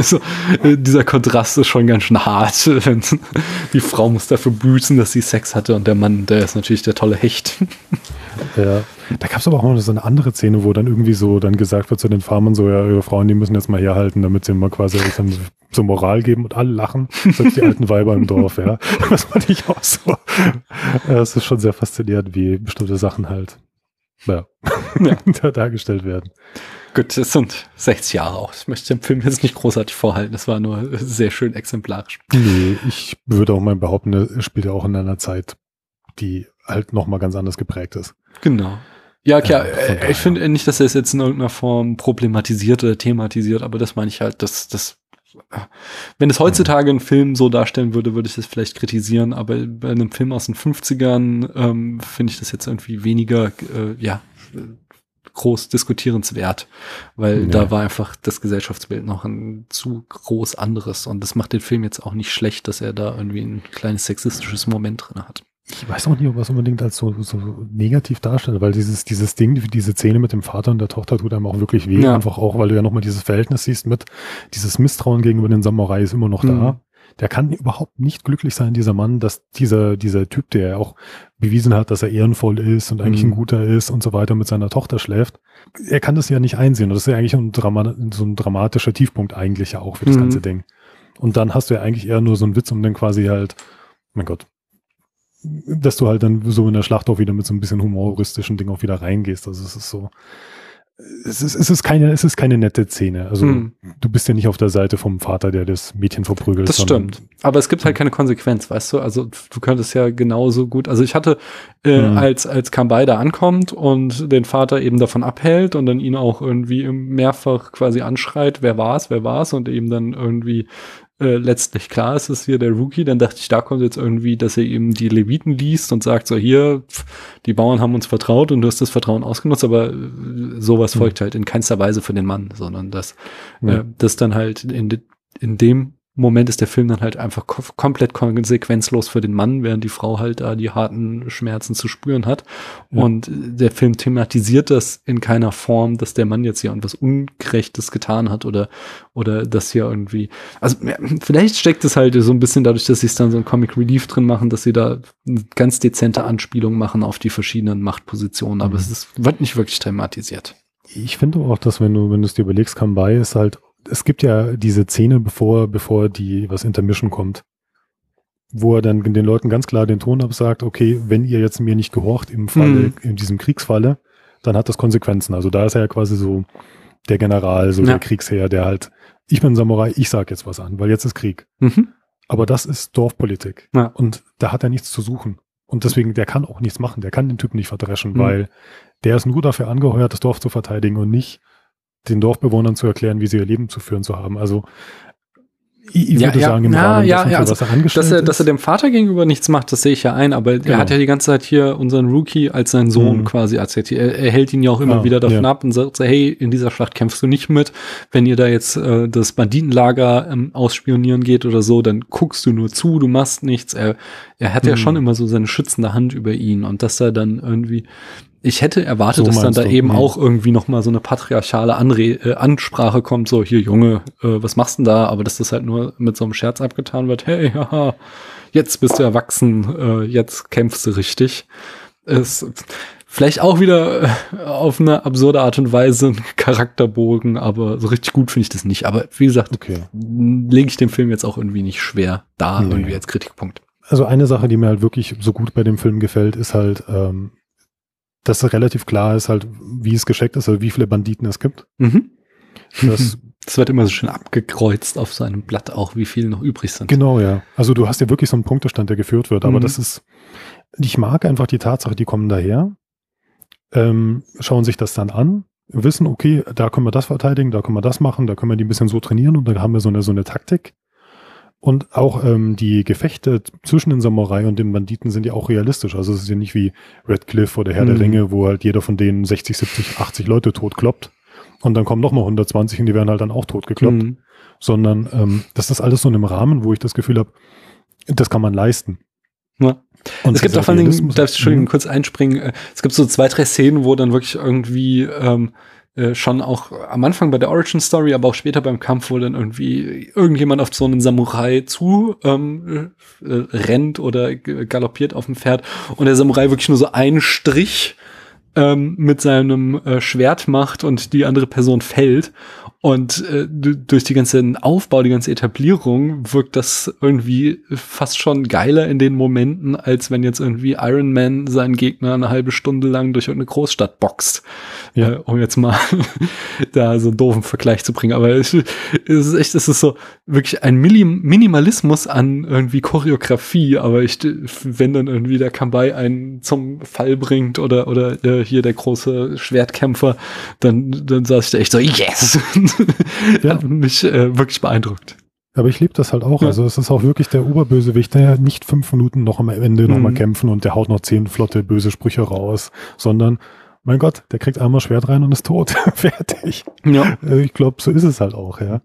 so, äh, dieser Kontrast ist schon ganz schön hart. die Frau muss dafür büßen, dass sie Sex hatte und der Mann, der ist natürlich der tolle Hecht. Ja. Da gab es aber auch noch so eine andere Szene, wo dann irgendwie so dann gesagt wird zu den Farmern so, ja, ihre Frauen, die müssen jetzt mal herhalten, damit sie mal quasi dann so Moral geben und alle lachen, selbst die alten Weiber im Dorf, ja. Das fand ich auch so. Ja, Es ist schon sehr faszinierend, wie bestimmte Sachen halt, ja, Ja. da dargestellt werden. Gut, es sind 60 Jahre auch. Ich möchte den Film jetzt nicht großartig vorhalten. Das war nur sehr schön exemplarisch. Nee, ich würde auch mal behaupten, er spielt ja auch in einer Zeit, die halt nochmal ganz anders geprägt ist. Genau. Ja, klar, äh, ich finde nicht, dass er es jetzt in irgendeiner Form problematisiert oder thematisiert, aber das meine ich halt, dass das wenn es heutzutage einen Film so darstellen würde, würde ich das vielleicht kritisieren, aber bei einem Film aus den 50ern ähm, finde ich das jetzt irgendwie weniger, äh, ja, äh, groß diskutierenswert, weil nee. da war einfach das Gesellschaftsbild noch ein zu groß anderes und das macht den Film jetzt auch nicht schlecht, dass er da irgendwie ein kleines sexistisches Moment drin hat. Ich weiß auch nicht, ob was unbedingt als so, so negativ darstellt, weil dieses, dieses Ding, diese Szene mit dem Vater und der Tochter tut einem auch wirklich weh. Ja. Einfach auch, weil du ja nochmal dieses Verhältnis siehst mit, dieses Misstrauen gegenüber den Samurai ist immer noch mhm. Der kann überhaupt nicht glücklich sein, dieser Mann, dass dieser, dieser Typ, der auch bewiesen hat, dass er ehrenvoll ist und eigentlich mhm. ein guter ist und so weiter mit seiner Tochter schläft. Er kann das ja nicht einsehen. Und das ist ja eigentlich ein Drama so ein dramatischer Tiefpunkt eigentlich ja auch für das mhm. ganze Ding. Und dann hast du ja eigentlich eher nur so einen Witz, um dann quasi halt, mein Gott, dass du halt dann so in der Schlacht auch wieder mit so ein bisschen humoristischen Ding auch wieder reingehst. Also es ist so, es ist, es ist keine, es ist keine nette Szene. Also hm. du bist ja nicht auf der Seite vom Vater, der das Mädchen verprügelt. Das stimmt. Aber es gibt halt keine Konsequenz, weißt du? Also du könntest ja genauso gut. Also ich hatte, äh, hm. als als Kambai da ankommt und den Vater eben davon abhält und dann ihn auch irgendwie mehrfach quasi anschreit, wer war's, wer war's und eben dann irgendwie äh, letztlich klar ist es hier der Rookie, dann dachte ich, da kommt jetzt irgendwie, dass er eben die Leviten liest und sagt so, hier, pff, die Bauern haben uns vertraut und du hast das Vertrauen ausgenutzt, aber äh, sowas mhm. folgt halt in keinster Weise für den Mann, sondern dass mhm. äh, das dann halt in, in dem Moment ist der Film dann halt einfach komplett konsequenzlos für den Mann, während die Frau halt da die harten Schmerzen zu spüren hat. Ja. Und der Film thematisiert das in keiner Form, dass der Mann jetzt hier irgendwas Ungerechtes getan hat oder, oder dass hier irgendwie, also vielleicht steckt es halt so ein bisschen dadurch, dass sie es dann so ein Comic Relief drin machen, dass sie da eine ganz dezente Anspielung machen auf die verschiedenen Machtpositionen, aber mhm. es ist, wird nicht wirklich thematisiert. Ich finde auch, dass wenn du, wenn du es dir überlegst, Kambai ist halt es gibt ja diese Szene, bevor, bevor die, was Intermission kommt, wo er dann den Leuten ganz klar den Ton absagt, okay, wenn ihr jetzt mir nicht gehorcht im Falle, mhm. in diesem Kriegsfalle, dann hat das Konsequenzen. Also da ist er ja quasi so der General, so ja. der Kriegsherr, der halt, ich bin Samurai, ich sag jetzt was an, weil jetzt ist Krieg. Mhm. Aber das ist Dorfpolitik. Ja. Und da hat er nichts zu suchen. Und deswegen, der kann auch nichts machen, der kann den Typen nicht verdreschen, mhm. weil der ist nur dafür angeheuert, das Dorf zu verteidigen und nicht den Dorfbewohnern zu erklären, wie sie ihr Leben zu führen zu haben. Also ich, ich ja, würde ja, sagen, im ja, Rahmen ja, dessen, ja, also, was er angestellt dass er, ist. Dass er dem Vater gegenüber nichts macht, das sehe ich ja ein, aber genau. er hat ja die ganze Zeit hier unseren Rookie als seinen Sohn mhm. quasi akzeptiert. Er, er, hält ihn ja auch immer ah, wieder davon ab und sagt hey, in dieser Schlacht kämpfst du nicht mit. Wenn ihr da jetzt äh, das Banditenlager ähm, ausspionieren geht oder so, dann guckst du nur zu, du machst nichts. Er, er hat mhm. ja schon immer so seine schützende Hand über ihn und dass er dann irgendwie ich hätte erwartet, so dass dann da du? eben nee. auch irgendwie noch mal so eine patriarchale Anre äh, Ansprache kommt, so hier Junge, äh, was machst denn da? Aber dass das halt nur mit so einem Scherz abgetan wird. Hey, haha, jetzt bist du erwachsen, äh, jetzt kämpfst du richtig. Ist vielleicht auch wieder äh, auf eine absurde Art und Weise ein Charakterbogen, aber so richtig gut finde ich das nicht. Aber wie gesagt, okay. lege ich dem Film jetzt auch irgendwie nicht schwer da nee. irgendwie als Kritikpunkt. Also eine Sache, die mir halt wirklich so gut bei dem Film gefällt, ist halt ähm, dass relativ klar ist halt, wie es gescheckt ist, also wie viele Banditen es gibt. Mhm. Das, das wird immer so schön abgekreuzt auf seinem Blatt auch, wie viele noch übrig sind. Genau, ja. Also du hast ja wirklich so einen Punktestand, der geführt wird, aber mhm. das ist, ich mag einfach die Tatsache, die kommen daher, ähm, schauen sich das dann an, wissen, okay, da können wir das verteidigen, da können wir das machen, da können wir die ein bisschen so trainieren und dann haben wir so eine, so eine Taktik. Und auch ähm, die Gefechte zwischen den Samurai und den Banditen sind ja auch realistisch. Also es ist ja nicht wie Red Cliff oder Herr mhm. der Ringe, wo halt jeder von denen 60, 70, 80 Leute totkloppt. Und dann kommen noch mal 120 und die werden halt dann auch totgekloppt. Mhm. Sondern ähm, das ist alles so in einem Rahmen, wo ich das Gefühl habe, das kann man leisten. Ja. Und es gibt auch vor allem, darf ich Entschuldigung mhm. kurz einspringen, äh, es gibt so zwei, drei Szenen, wo dann wirklich irgendwie ähm, äh, schon auch am Anfang bei der Origin Story, aber auch später beim Kampf, wo dann irgendwie irgendjemand auf so einen Samurai zu ähm, äh, rennt oder galoppiert auf dem Pferd. Und der Samurai wirklich nur so einen Strich ähm, mit seinem äh, Schwert macht und die andere Person fällt und äh, durch die ganze Aufbau, die ganze Etablierung wirkt das irgendwie fast schon geiler in den Momenten, als wenn jetzt irgendwie Iron Man seinen Gegner eine halbe Stunde lang durch eine Großstadt boxt. Ja. Äh, um jetzt mal da so einen doofen Vergleich zu bringen. Aber es, es ist echt, es ist so wirklich ein Minimalismus an irgendwie Choreografie. Aber ich, wenn dann irgendwie der Kambai einen zum Fall bringt oder, oder äh, hier der große Schwertkämpfer, dann, dann saß ich da echt so, yes! ja. Hat mich äh, wirklich beeindruckt. Aber ich liebe das halt auch. Ja. Also es ist auch wirklich der Oberbösewicht, der ja nicht fünf Minuten noch am Ende mhm. nochmal kämpfen und der haut noch zehn flotte böse Sprüche raus, sondern mein Gott, der kriegt einmal Schwert rein und ist tot. Fertig. Ja. Äh, Ich glaube, so ist es halt auch, ja.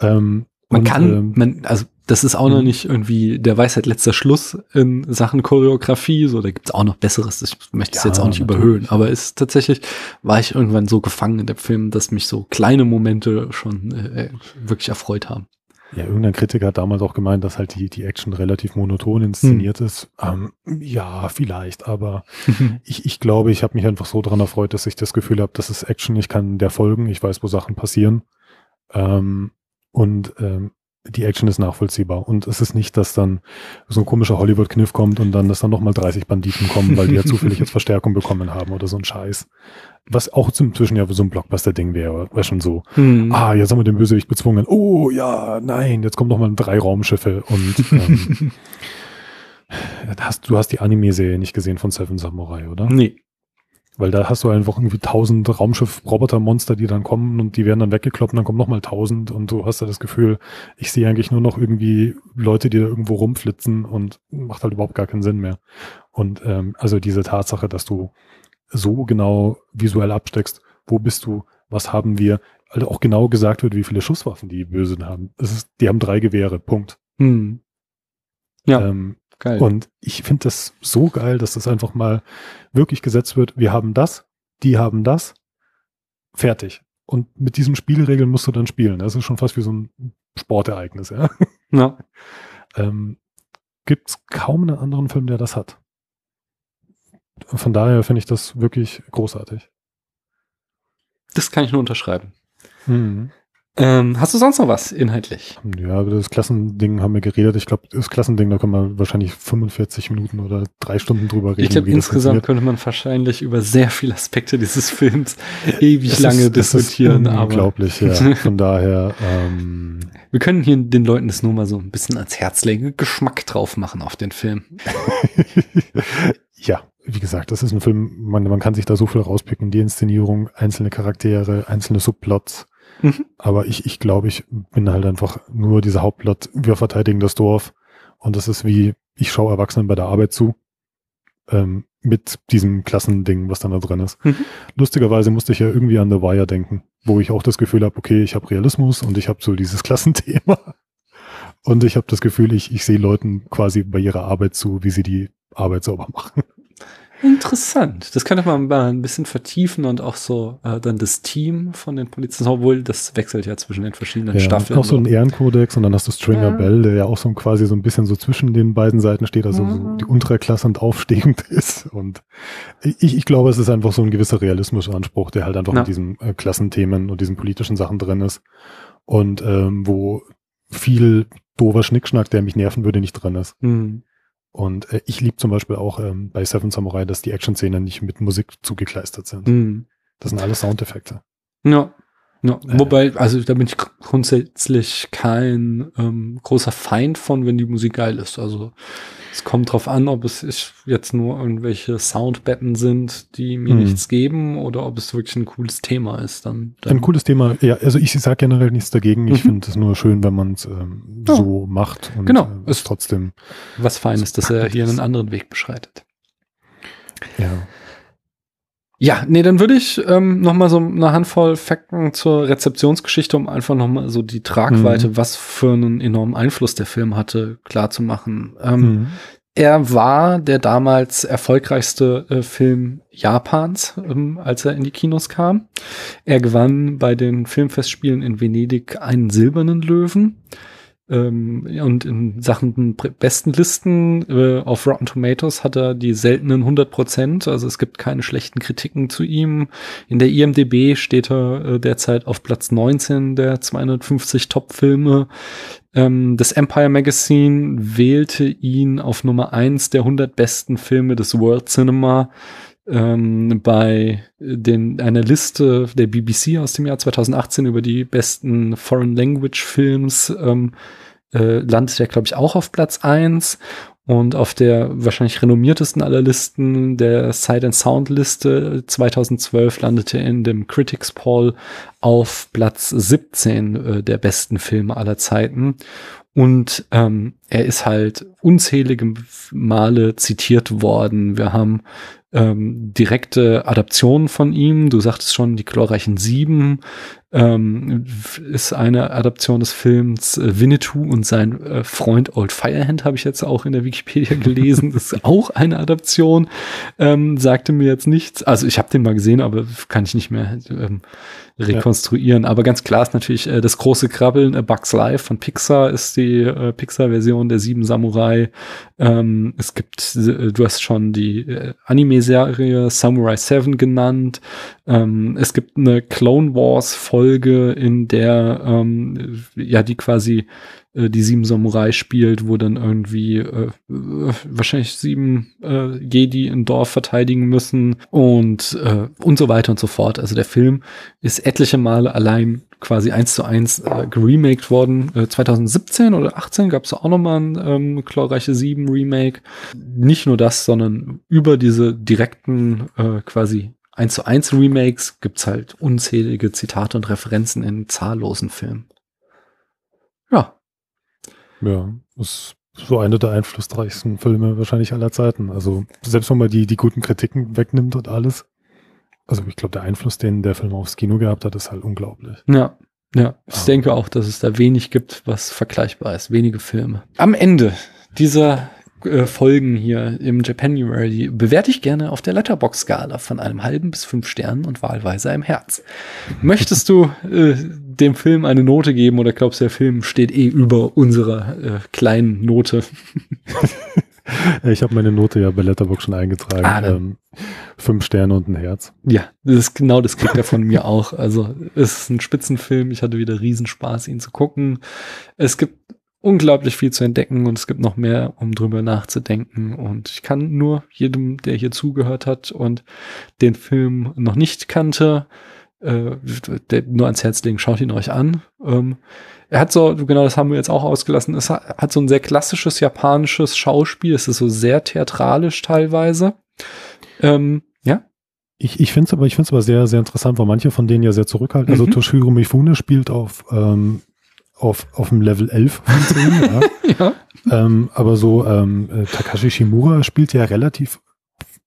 Ähm, Man und, kann, ähm, man, also das ist auch noch Mhm. nicht irgendwie der Weisheit letzter Schluss in Sachen Choreografie. So, da gibt's auch noch Besseres. Ich möchte es Ja, jetzt auch nicht natürlich. überhöhen. Aber es ist tatsächlich, war ich irgendwann so gefangen in dem Film, dass mich so kleine Momente schon äh, wirklich erfreut haben. Ja, irgendein Kritiker hat damals auch gemeint, dass halt die, die Action relativ monoton inszeniert Hm. ist. Ähm, ja, vielleicht, aber ich, ich glaube, ich habe mich einfach so daran erfreut, dass ich das Gefühl habe, das ist Action, ich kann der folgen, ich weiß, wo Sachen passieren. Ähm, und ähm, die Action ist nachvollziehbar. Und es ist nicht, dass dann so ein komischer Hollywood-Kniff kommt und dann, dass dann nochmal 30 Banditen kommen, weil die ja zufällig jetzt Verstärkung bekommen haben oder so ein Scheiß. Was auch inzwischen ja so ein Blockbuster-Ding wäre, wäre schon so. Hm. Ah, jetzt haben wir den Bösewicht bezwungen. Oh ja, nein, jetzt kommen noch mal drei Raumschiffe und ähm, hast, du hast die Anime-Serie nicht gesehen von Seven Samurai, oder? Nee. Weil da hast du einfach irgendwie tausend Raumschiff-Roboter-Monster, die dann kommen und die werden dann weggekloppt und dann kommen noch mal tausend und du hast da das Gefühl, ich sehe eigentlich nur noch irgendwie Leute, die da irgendwo rumflitzen und macht halt überhaupt gar keinen Sinn mehr. Und ähm, also diese Tatsache, dass du so genau visuell absteckst, wo bist du, was haben wir, also auch genau gesagt wird, wie viele Schusswaffen die Bösen haben. Es ist, die haben drei Gewehre, Punkt. Hm. Ja, Ähm, geil. und ich finde das so geil, dass das einfach mal wirklich gesetzt wird. Wir haben das, die haben das, fertig. Und mit diesen Spielregeln musst du dann spielen. Das ist schon fast wie so ein Sportereignis. Ja? ja. Ähm, Gibt es kaum einen anderen Film, der das hat. Von daher finde ich das wirklich großartig. Das kann ich nur unterschreiben. Mhm. Ähm, hast du sonst noch was inhaltlich? Ja, über das Klassending haben wir geredet. Ich glaube, das Klassending, da können wir wahrscheinlich 45 Minuten oder drei Stunden drüber reden. Ich glaube, insgesamt könnte man wahrscheinlich über sehr viele Aspekte dieses Films ewig Es lange ist, es ist diskutieren. aber Unglaublich, ja. Von daher, ähm, wir können hier den Leuten das nur mal so ein bisschen ans Herz legen, Geschmack drauf machen auf den Film. ja, wie gesagt, das ist ein Film, man, man kann sich da so viel rauspicken, die Inszenierung, einzelne Charaktere, einzelne Subplots. Mhm. Aber ich, ich glaube, ich bin halt einfach nur dieser Hauptplot, wir verteidigen das Dorf. Und das ist wie, ich schaue Erwachsenen bei der Arbeit zu. Ähm, mit diesem Klassending, was dann da drin ist. Mhm. Lustigerweise musste ich ja irgendwie an The Wire denken, wo ich auch das Gefühl habe, okay, ich habe Realismus und ich habe so dieses Klassenthema. Und ich habe das Gefühl, ich, ich sehe Leuten quasi bei ihrer Arbeit zu, wie sie die Arbeit sauber machen. Interessant. Das könnte man mal ein bisschen vertiefen und auch so äh, dann das Team von den Polizisten, obwohl das wechselt ja zwischen den verschiedenen Staffeln. auch so ein Ehrenkodex und dann hast du Stringer Ja. Bell, der ja auch so quasi so ein bisschen so zwischen den beiden Seiten steht, also so Mhm. die untere Klasse und aufstehend ist. Und ich, ich glaube, es ist einfach so ein gewisser realistischer Anspruch, der halt einfach Ja. in diesen äh, Klassenthemen und diesen politischen Sachen drin ist. Und ähm, wo viel doofer Schnickschnack, der mich nerven würde, nicht drin ist. Hm. Und äh, ich liebe zum Beispiel auch ähm, bei Seven Samurai, dass die Action-Szenen nicht mit Musik zugekleistert sind. Hm. Das sind alles Soundeffekte. Ja. Ja. Äh. Wobei, also da bin ich gr- grundsätzlich kein ähm, großer Feind von, wenn die Musik geil ist. Also es kommt drauf an, ob es ist jetzt nur irgendwelche Soundbetten sind, die mir Mhm. nichts geben, oder ob es wirklich ein cooles Thema ist. Dann, dann Ein cooles Thema. Ja, also ich sage generell nichts dagegen. Ich Mhm. finde es nur schön, wenn man es ähm, Ja. so macht und Genau. äh, es trotzdem. was fein ist, dass er hier einen anderen Weg beschreitet. Ja. Ja, nee, dann würde ich ähm, noch mal so eine Handvoll Fakten zur Rezeptionsgeschichte, um einfach noch mal so die Tragweite, Mhm. was für einen enormen Einfluss der Film hatte, klar zu machen. Ähm, Mhm. Er war der damals erfolgreichste äh, Film Japans, ähm, als er in die Kinos kam. Er gewann bei den Filmfestspielen in Venedig einen silbernen Löwen. Ähm, und in Sachen besten Listen äh, auf Rotten Tomatoes hat er die seltenen 100 Prozent. Also es gibt keine schlechten Kritiken zu ihm. In der IMDb steht er äh, derzeit auf Platz 19 der 250 Top-Filme. Ähm, das Empire Magazine wählte ihn auf Nummer eins der 100 besten Filme des World Cinema ähm, bei den, einer Liste der BBC aus dem Jahr 2018 über die besten Foreign Language Films ähm, äh, landet er, glaube ich, auch auf Platz eins und auf der wahrscheinlich renommiertesten aller Listen, der Sight and Sound Liste 2012, landete er in dem Critics Poll auf Platz 17 äh, der besten Filme aller Zeiten. Und ähm, er ist halt unzählige Male zitiert worden. Wir haben ähm, direkte Adaptionen von ihm. Du sagtest schon, die glorreichen Sieben ähm, ist eine Adaption des Films äh, Winnetou und sein äh, Freund Old Firehand habe ich jetzt auch in der Wikipedia gelesen. Das ist auch eine Adaption. Ähm, sagte mir jetzt nichts. Also ich habe den mal gesehen, aber kann ich nicht mehr ähm, rekonstruieren. Ja. Aber ganz klar ist natürlich äh, das große Krabbeln, äh, Bugs Life von Pixar ist die äh, Pixar-Version der Sieben Samurai. Ähm, es gibt, äh, du hast schon die äh, Anime-Serie Samurai 7 genannt. Ähm, es gibt eine Clone Wars Folge, in der ähm, ja die quasi äh, die sieben Samurai spielt, wo dann irgendwie äh, wahrscheinlich sieben äh, Jedi ein Dorf verteidigen müssen und äh, und so weiter und so fort. Also der Film ist etliche Male allein quasi eins zu eins äh, geremaked worden. Äh, 2017 oder 18 gab es auch nochmal ein ähm, Chlorreiche 7 Remake. Nicht nur das, sondern über diese direkten äh, quasi 1 zu 1 Remakes gibt's halt unzählige Zitate und Referenzen in zahllosen Filmen. Ja. Ja, ist so einer der einflussreichsten Filme wahrscheinlich aller Zeiten. Also selbst wenn man die, die guten Kritiken wegnimmt und alles. Also ich glaube, der Einfluss, den der Film aufs Kino gehabt hat, ist halt unglaublich. Ja, ja. Ich ah. denke auch, dass es da wenig gibt, was vergleichbar ist. Wenige Filme. Am Ende dieser äh, Folgen hier im Japanuary bewerte ich gerne auf der Letterbox-Skala von einem halben bis fünf Sternen und wahlweise einem Herz. Möchtest du äh, dem Film eine Note geben oder glaubst du, der Film steht eh über unserer äh, kleinen Note? ich habe meine Note ja bei Letterbox schon eingetragen. Ah, ähm, fünf Sterne und ein Herz. Ja, das ist genau das kriegt er von mir auch. Also es ist ein Spitzenfilm. Ich hatte wieder Riesenspaß, ihn zu gucken. Es gibt unglaublich viel zu entdecken und es gibt noch mehr, um drüber nachzudenken. Und ich kann nur jedem, der hier zugehört hat und den Film noch nicht kannte, äh, nur ans Herz legen, schaut ihn euch an. Ähm, er hat so, genau das haben wir jetzt auch ausgelassen, es hat, hat so ein sehr klassisches japanisches Schauspiel, es ist so sehr theatralisch teilweise. Ähm, ja? Ich, ich finde es aber, ich finde es aber sehr, sehr interessant, weil manche von denen ja sehr zurückhalten. Also mhm. Toshiro Mifune spielt auf ähm, auf, auf dem Level 11 von 10, ja. ja. Ähm, aber so ähm, äh, Takashi Shimura spielt ja relativ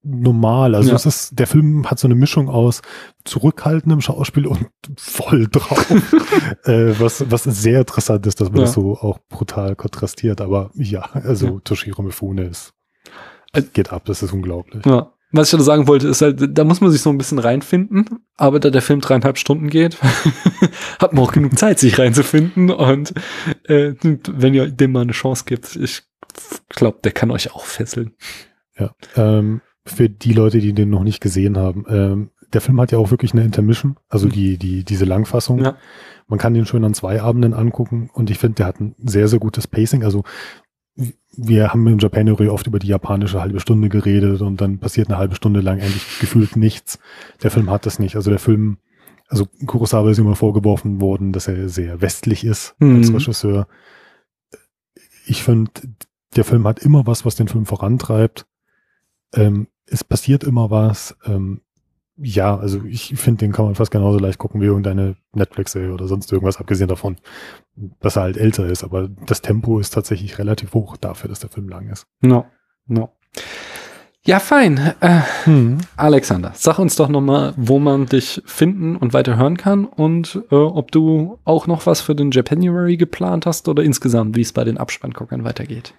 normal. Also ja. es ist, der Film hat so eine Mischung aus zurückhaltendem Schauspiel und voll drauf. äh, was, was sehr interessant ist, dass man ja. das so auch brutal kontrastiert. Aber ja, also ja. Toshiro Mifune ist, geht ab, das ist unglaublich. Ja was ich da sagen wollte, ist halt, da muss man sich so ein bisschen reinfinden, aber da der Film dreieinhalb Stunden geht, hat man auch genug Zeit, sich reinzufinden und äh, wenn ihr dem mal eine Chance gibt, ich glaube, der kann euch auch fesseln. Ja, ähm, für die Leute, die den noch nicht gesehen haben, ähm, der Film hat ja auch wirklich eine Intermission, also die, die, diese Langfassung. Ja. Man kann den schön an zwei Abenden angucken und ich finde, der hat ein sehr, sehr gutes Pacing. Also wir haben im Japanery oft über die japanische halbe Stunde geredet und dann passiert eine halbe Stunde lang eigentlich gefühlt nichts. Der Film hat das nicht. Also der Film, also Kurosawa ist immer vorgeworfen worden, dass er sehr westlich ist mhm. als Regisseur. Ich finde, der Film hat immer was, was den Film vorantreibt. Ähm, es passiert immer was. Ähm, ja, also ich finde, den kann man fast genauso leicht gucken wie irgendeine Netflix-Serie oder sonst irgendwas, abgesehen davon, dass er halt älter ist. Aber das Tempo ist tatsächlich relativ hoch dafür, dass der Film lang ist. No, no. Ja, fein. Äh, hm. Alexander, sag uns doch nochmal, wo man dich finden und weiter hören kann und äh, ob du auch noch was für den Japanuary geplant hast oder insgesamt, wie es bei den Abspannguckern weitergeht.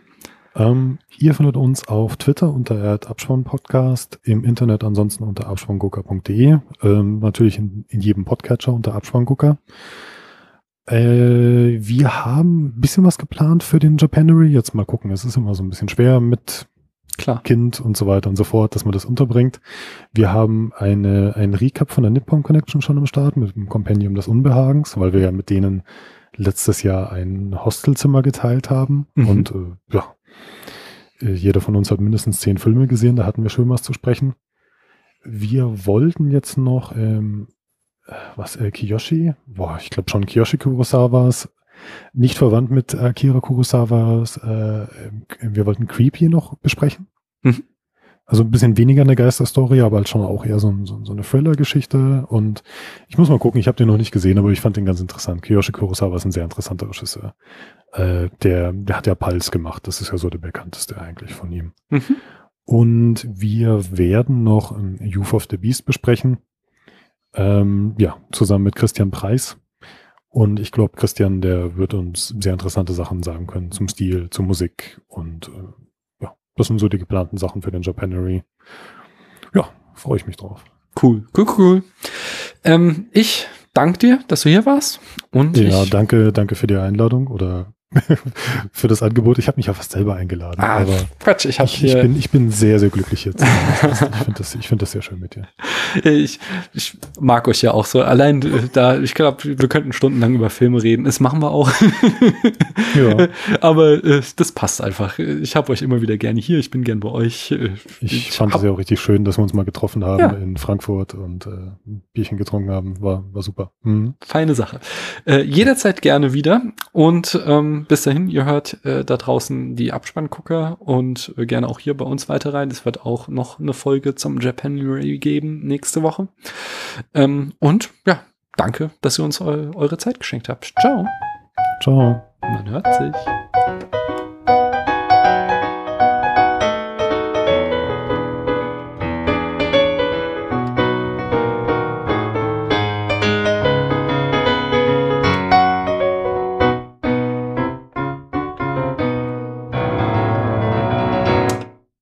Ähm, ihr findet uns auf Twitter unter Abspann-Podcast, im Internet ansonsten unter abspanngucker.de, ähm, natürlich in, in, jedem Podcatcher unter Abspanngucker. Äh, wir haben ein bisschen was geplant für den Japanery. Jetzt mal gucken, es ist immer so ein bisschen schwer mit Klar. Kind und so weiter und so fort, dass man das unterbringt. Wir haben eine, ein Recap von der Nippon Connection schon am Start mit dem Kompendium des Unbehagens, weil wir ja mit denen letztes Jahr ein Hostelzimmer geteilt haben. Mhm. Und äh, ja, jeder von uns hat mindestens zehn Filme gesehen, da hatten wir schön was zu sprechen. Wir wollten jetzt noch, ähm, was, äh, Kiyoshi? Boah, ich glaube schon Kiyoshi Kurosawas. Nicht verwandt mit Akira Kurosawas. Äh, wir wollten Creepy noch besprechen. Mhm. Also ein bisschen weniger eine Geisterstory, aber halt schon auch eher so, so, so eine Thriller-Geschichte. Und ich muss mal gucken, ich habe den noch nicht gesehen, aber ich fand den ganz interessant. Kiyoshi Kurosawa ist ein sehr interessanter Regisseur. Äh, der, der hat ja Pulse gemacht, das ist ja so der bekannteste eigentlich von ihm. Mhm. Und wir werden noch Youth of the Beast besprechen. Ähm, ja, zusammen mit Christian Preis. Und ich glaube, Christian, der wird uns sehr interessante Sachen sagen können zum Stil, zur Musik und äh, das sind so die geplanten Sachen für den Japanery. Ja, freue ich mich drauf. Cool, cool, cool. Ähm, ich danke dir, dass du hier warst. Und ja, danke, danke für die Einladung oder für das Angebot. Ich habe mich ja fast selber eingeladen. Ah, aber Quatsch, ich, hab ich, ich, bin, ich bin sehr, sehr glücklich jetzt. ich finde das, ich find das sehr schön mit dir. Ich, ich mag euch ja auch so. Allein äh, da, ich glaube, wir könnten stundenlang über Filme reden. Das machen wir auch. ja. Aber äh, das passt einfach. Ich habe euch immer wieder gerne hier. Ich bin gern bei euch. Äh, ich, ich fand es ja auch richtig schön, dass wir uns mal getroffen haben ja. in Frankfurt und äh, ein Bierchen getrunken haben. War, war super. Mhm. Feine Sache. Äh, jederzeit gerne wieder. Und ähm, bis dahin, ihr hört äh, da draußen die Abspanngucker und äh, gerne auch hier bei uns weiter rein. Es wird auch noch eine Folge zum Japan Ray geben nächste Woche. Ähm, und ja, danke, dass ihr uns eu eure Zeit geschenkt habt. Ciao. Ciao. Man hört sich.